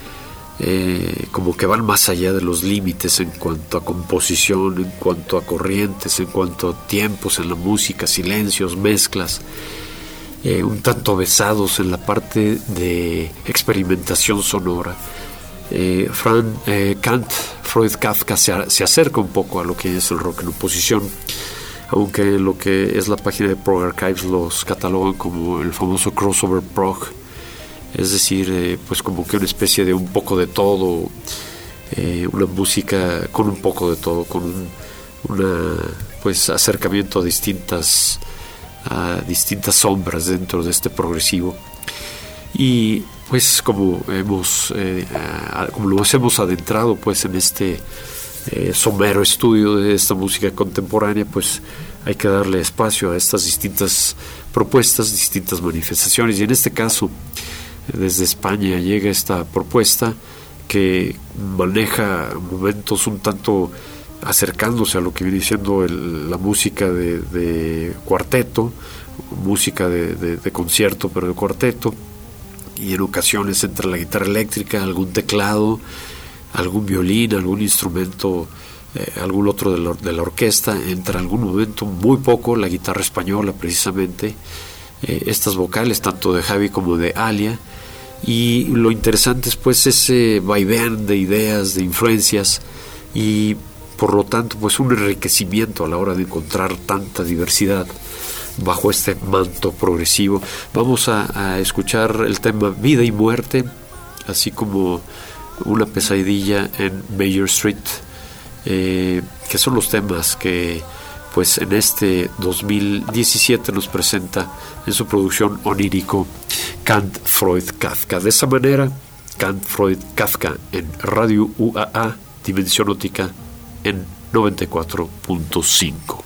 eh, como que van más allá de los límites en cuanto a composición, en cuanto a corrientes, en cuanto a tiempos en la música, silencios, mezclas eh, un tanto besados en la parte de experimentación sonora. Eh, Fran, eh, Kant, Freud, Kafka se, se acerca un poco a lo que es el rock en oposición, aunque lo que es la página de Prog Archives los catalogan como el famoso crossover prog, es decir, eh, pues como que una especie de un poco de todo, eh, una música con un poco de todo, con un una, pues acercamiento a distintas a distintas sombras dentro de este progresivo. Y pues como hemos, eh, como nos hemos adentrado pues en este somero estudio de esta música contemporánea, pues hay que darle espacio a estas distintas propuestas, distintas manifestaciones. Y en este caso, desde España llega esta propuesta que maneja momentos un tanto acercándose a lo que viene siendo el- la música de, de cuarteto, música de, de- de concierto, pero de cuarteto, y en ocasiones entra la guitarra eléctrica, algún teclado, algún violín, algún instrumento, eh, algún otro de la, de la orquesta, entra algún momento, muy poco, la guitarra española precisamente, eh, estas vocales tanto de Javi como de Alia, y lo interesante es pues ese vaivén de ideas, de influencias, y por lo tanto pues un enriquecimiento a la hora de encontrar tanta diversidad bajo este manto progresivo. Vamos a, escuchar el tema Vida y Muerte, así como una pesadilla en Mayor Street, eh, que son los temas que pues en este 2017 nos presenta en su producción onírico Kant Freud Kafka. De esa manera, Kant Freud Kafka en Radio UAA, Dimensión Ótica en 94.5.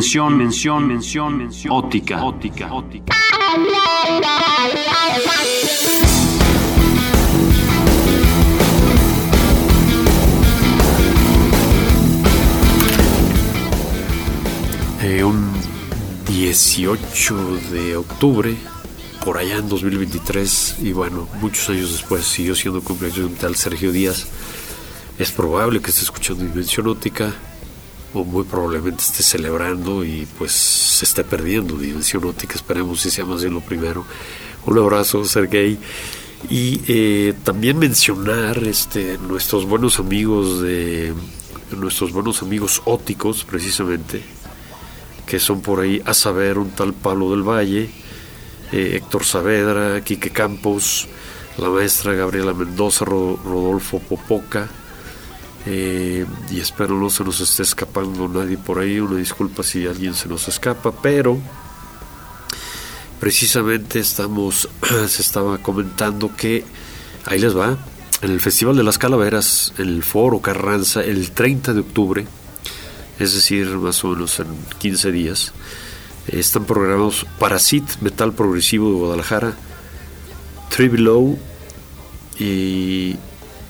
Dimensión, mención, mención, mención. Óptica, óptica, óptica. Eh, un 18 de octubre, por allá en 2023, y bueno, muchos años después siguió siendo cumpleaños de un tal Sergio Díaz. Es probable que esté escuchando Dimensión Óptica, o muy probablemente esté celebrando y pues se esté perdiendo Dimensión Óptica. Esperemos que sea más bien lo primero. Un abrazo, Sergey. Y eh, también mencionar este, nuestros buenos amigos de nuestros buenos amigos óticos, precisamente, que son por ahí a saber un tal Pablo del Valle, eh, Héctor Saavedra, Quique Campos, la maestra Gabriela Mendoza, Ro- Rodolfo Popoca, eh, y espero no se nos esté escapando nadie por ahí, una disculpa si alguien se nos escapa, pero precisamente estamos, (clears throat) se estaba comentando que, ahí les va, en el Festival de las Calaveras, el Foro Carranza, el 30 de octubre, es decir, más o menos en 15 días, están programados Parasit, Metal Progresivo de Guadalajara, Trivilow y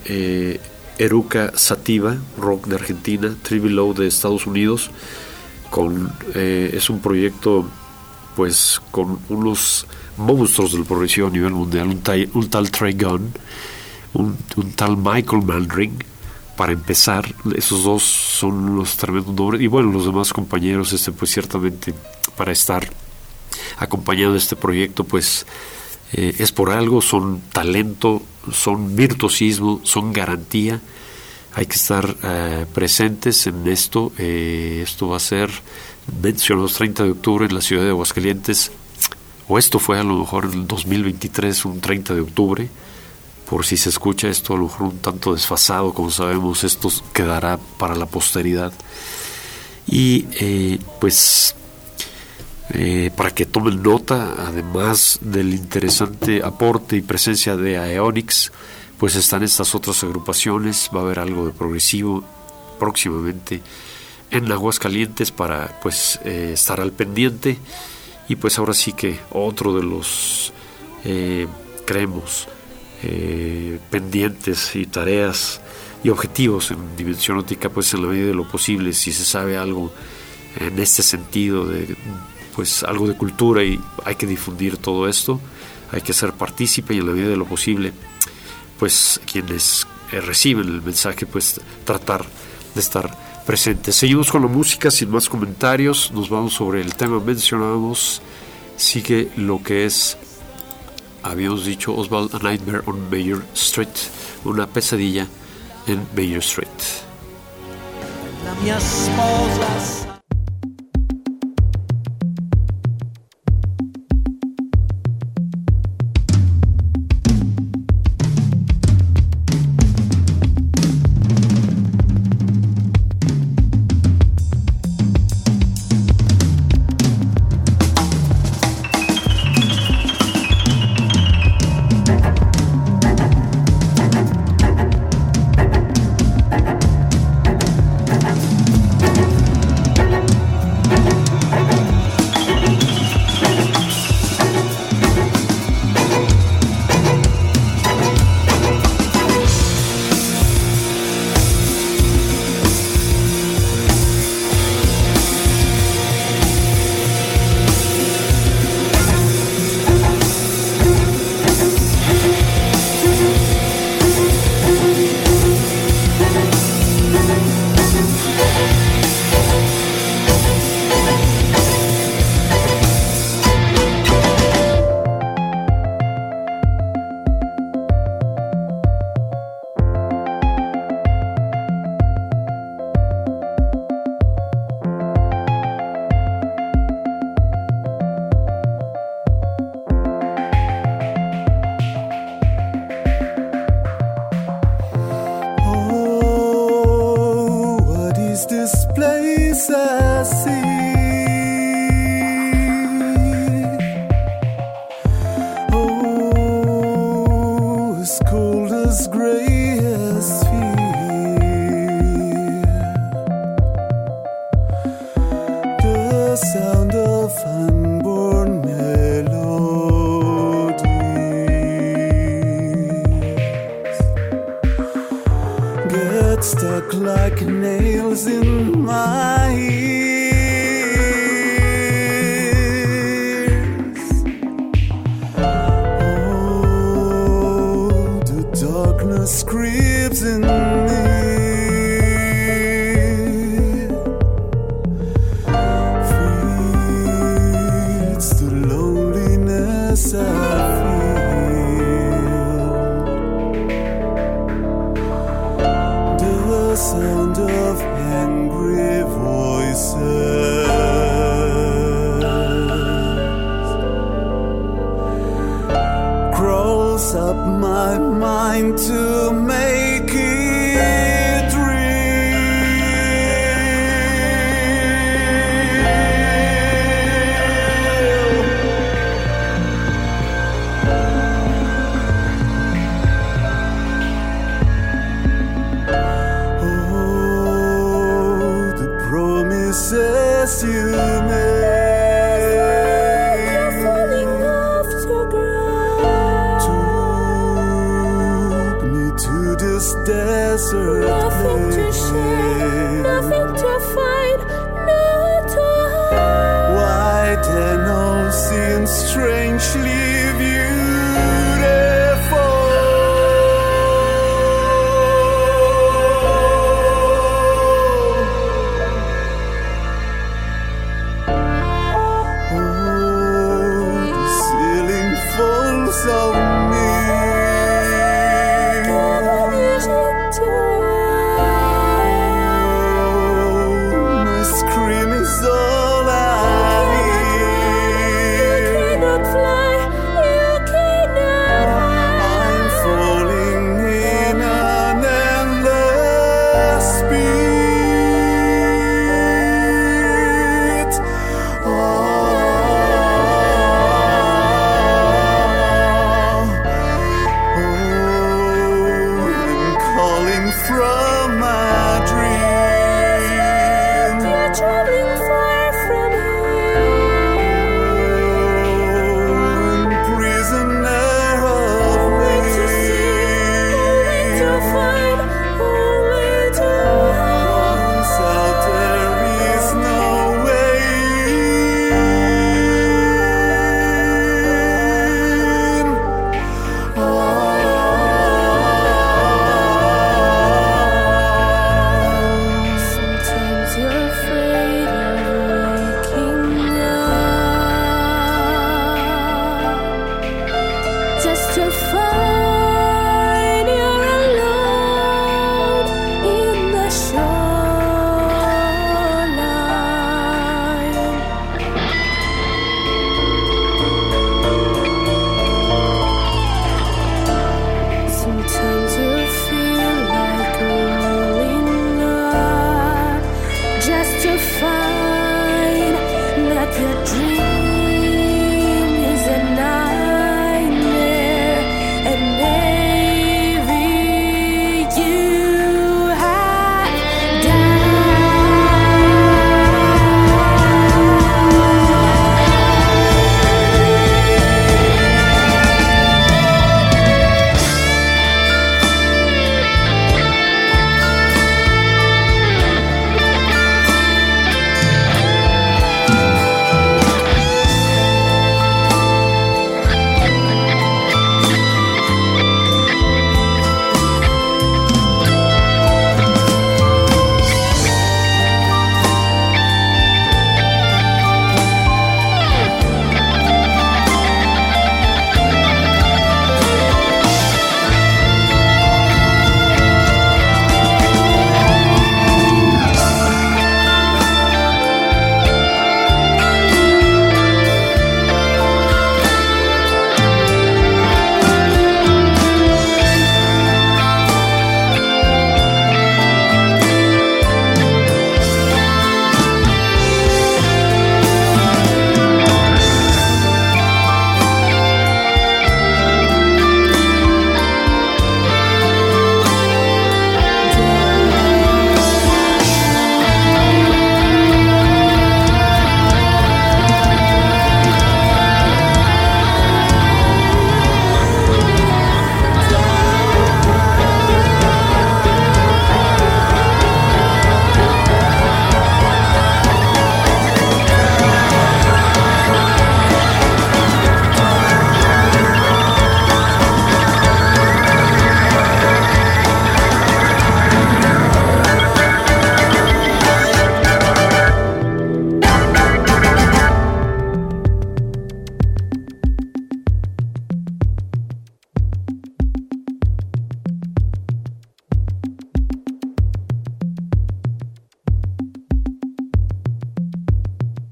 eh, Eruca Sativa, rock de Argentina, Trivilow de Estados Unidos, con, eh, es un proyecto pues con unos monstruos del progresivo a nivel mundial, un, tal- un tal Trey Gunn, un, un tal Michael Manring, para empezar, esos dos son unos tremendos nombres, y bueno, los demás compañeros, este pues ciertamente para estar acompañado de este proyecto, pues eh, es por algo, son talento, son virtuosismo, son garantía. Hay que estar eh, presentes en esto. eh, esto va a ser mencionados 30 de octubre en la ciudad de Aguascalientes. O esto fue a lo mejor el 2023, un 30 de octubre. Por si se escucha esto a lo mejor un tanto desfasado, como sabemos, esto quedará para la posteridad. Y pues eh, para que tomen nota, además del interesante aporte y presencia de Aeonix, pues están estas otras agrupaciones, va a haber algo de progresivo próximamente en Aguascalientes para pues eh, estar al pendiente. Y pues ahora sí que otro de los eh, creemos eh, pendientes y tareas y objetivos en dimensión óptica pues en la medida de lo posible si se sabe algo en este sentido de pues algo de cultura y hay que difundir todo esto hay que ser partícipe y en la medida de lo posible pues quienes eh, reciben el mensaje pues tratar de estar presentes. Seguimos con la música sin más comentarios nos vamos sobre el tema mencionábamos sigue lo que es habíamos dicho Oswald A Nightmare on Mayor Street una pesadilla en Mayor Street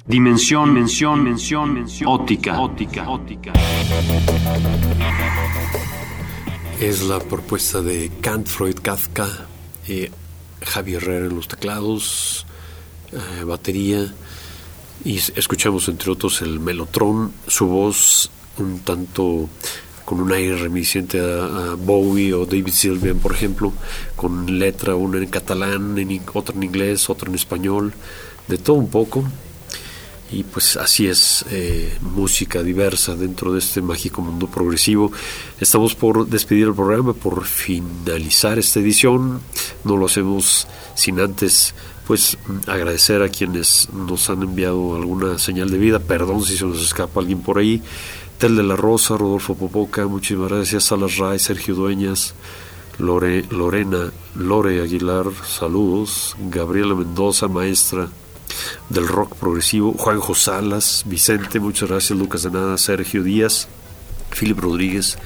Dimensión, mención, mención, mención. Óptica, óptica, óptica. Es la propuesta de Kant, Freud, Kafka, eh, Javier Herrera en los teclados, eh, batería, y escuchamos entre otros el Melotron, su voz un tanto con un aire reminiscente a, a Bowie o David Sylvian, por ejemplo, con letra una en catalán, en in- otra en inglés, otra en español, de todo un poco. Y pues así es, eh, música diversa dentro de este mágico mundo progresivo. Estamos por despedir el programa, por finalizar esta edición. No lo hacemos sin antes pues agradecer a quienes nos han enviado alguna señal de vida. Perdón si se nos escapa alguien por ahí. Tel de la Rosa, Rodolfo Popoca, muchísimas gracias. Salas Ray, Sergio Dueñas, Lore, Lorena, Lore Aguilar, saludos. Gabriela Mendoza, maestra del rock progresivo, Juanjo Salas, Vicente, muchas gracias, Lucas de Nada, Sergio Díaz, Philip Rodríguez,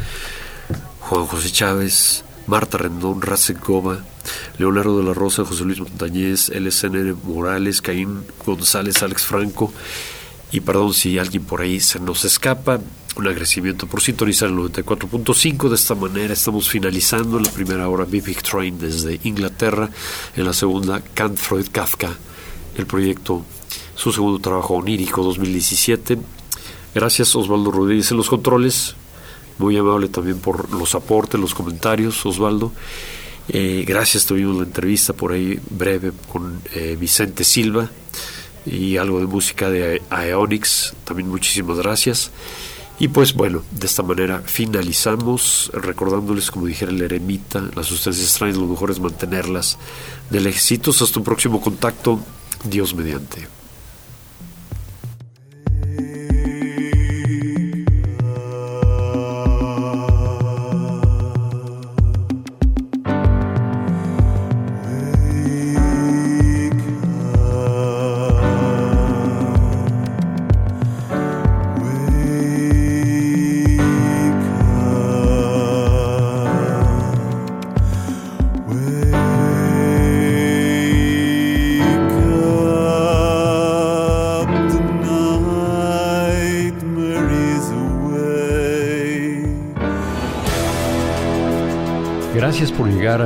Juan José Chávez, Marta Rendón, Racek Goma, Leonardo de la Rosa, José Luis Montañez, LSNR Morales, Caín González, Alex Franco, y perdón si alguien por ahí se nos escapa, un agradecimiento por sintonizar el 94.5. De esta manera estamos finalizando la primera hora Big Train desde Inglaterra, en la segunda Kant, Freud, Kafka, el proyecto, su segundo trabajo onírico 2017. Gracias Osvaldo Rodríguez en los controles, muy amable también por los aportes, los comentarios, Osvaldo. Eh, gracias, tuvimos la entrevista por ahí breve con eh, Vicente Silva y algo de música de Aeonix, también muchísimas gracias. Y pues bueno, de esta manera finalizamos recordándoles, como dijera el eremita, las sustancias extrañas, lo mejor es mantenerlas de lejecitos hasta un próximo contacto, Dios mediante.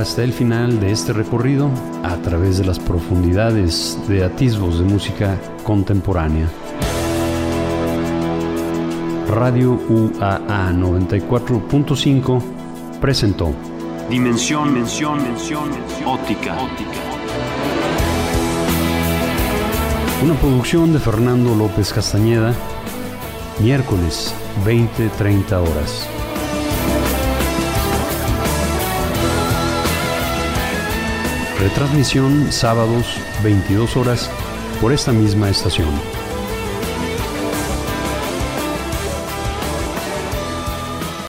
Hasta el final de este recorrido a través de las profundidades de atisbos de música contemporánea. Radio UAA 94.5 presentó Dimensión, mención, mención, óptica. una producción de Fernando López Castañeda, miércoles 20-30 horas. Retransmisión sábados 22 horas por esta misma estación.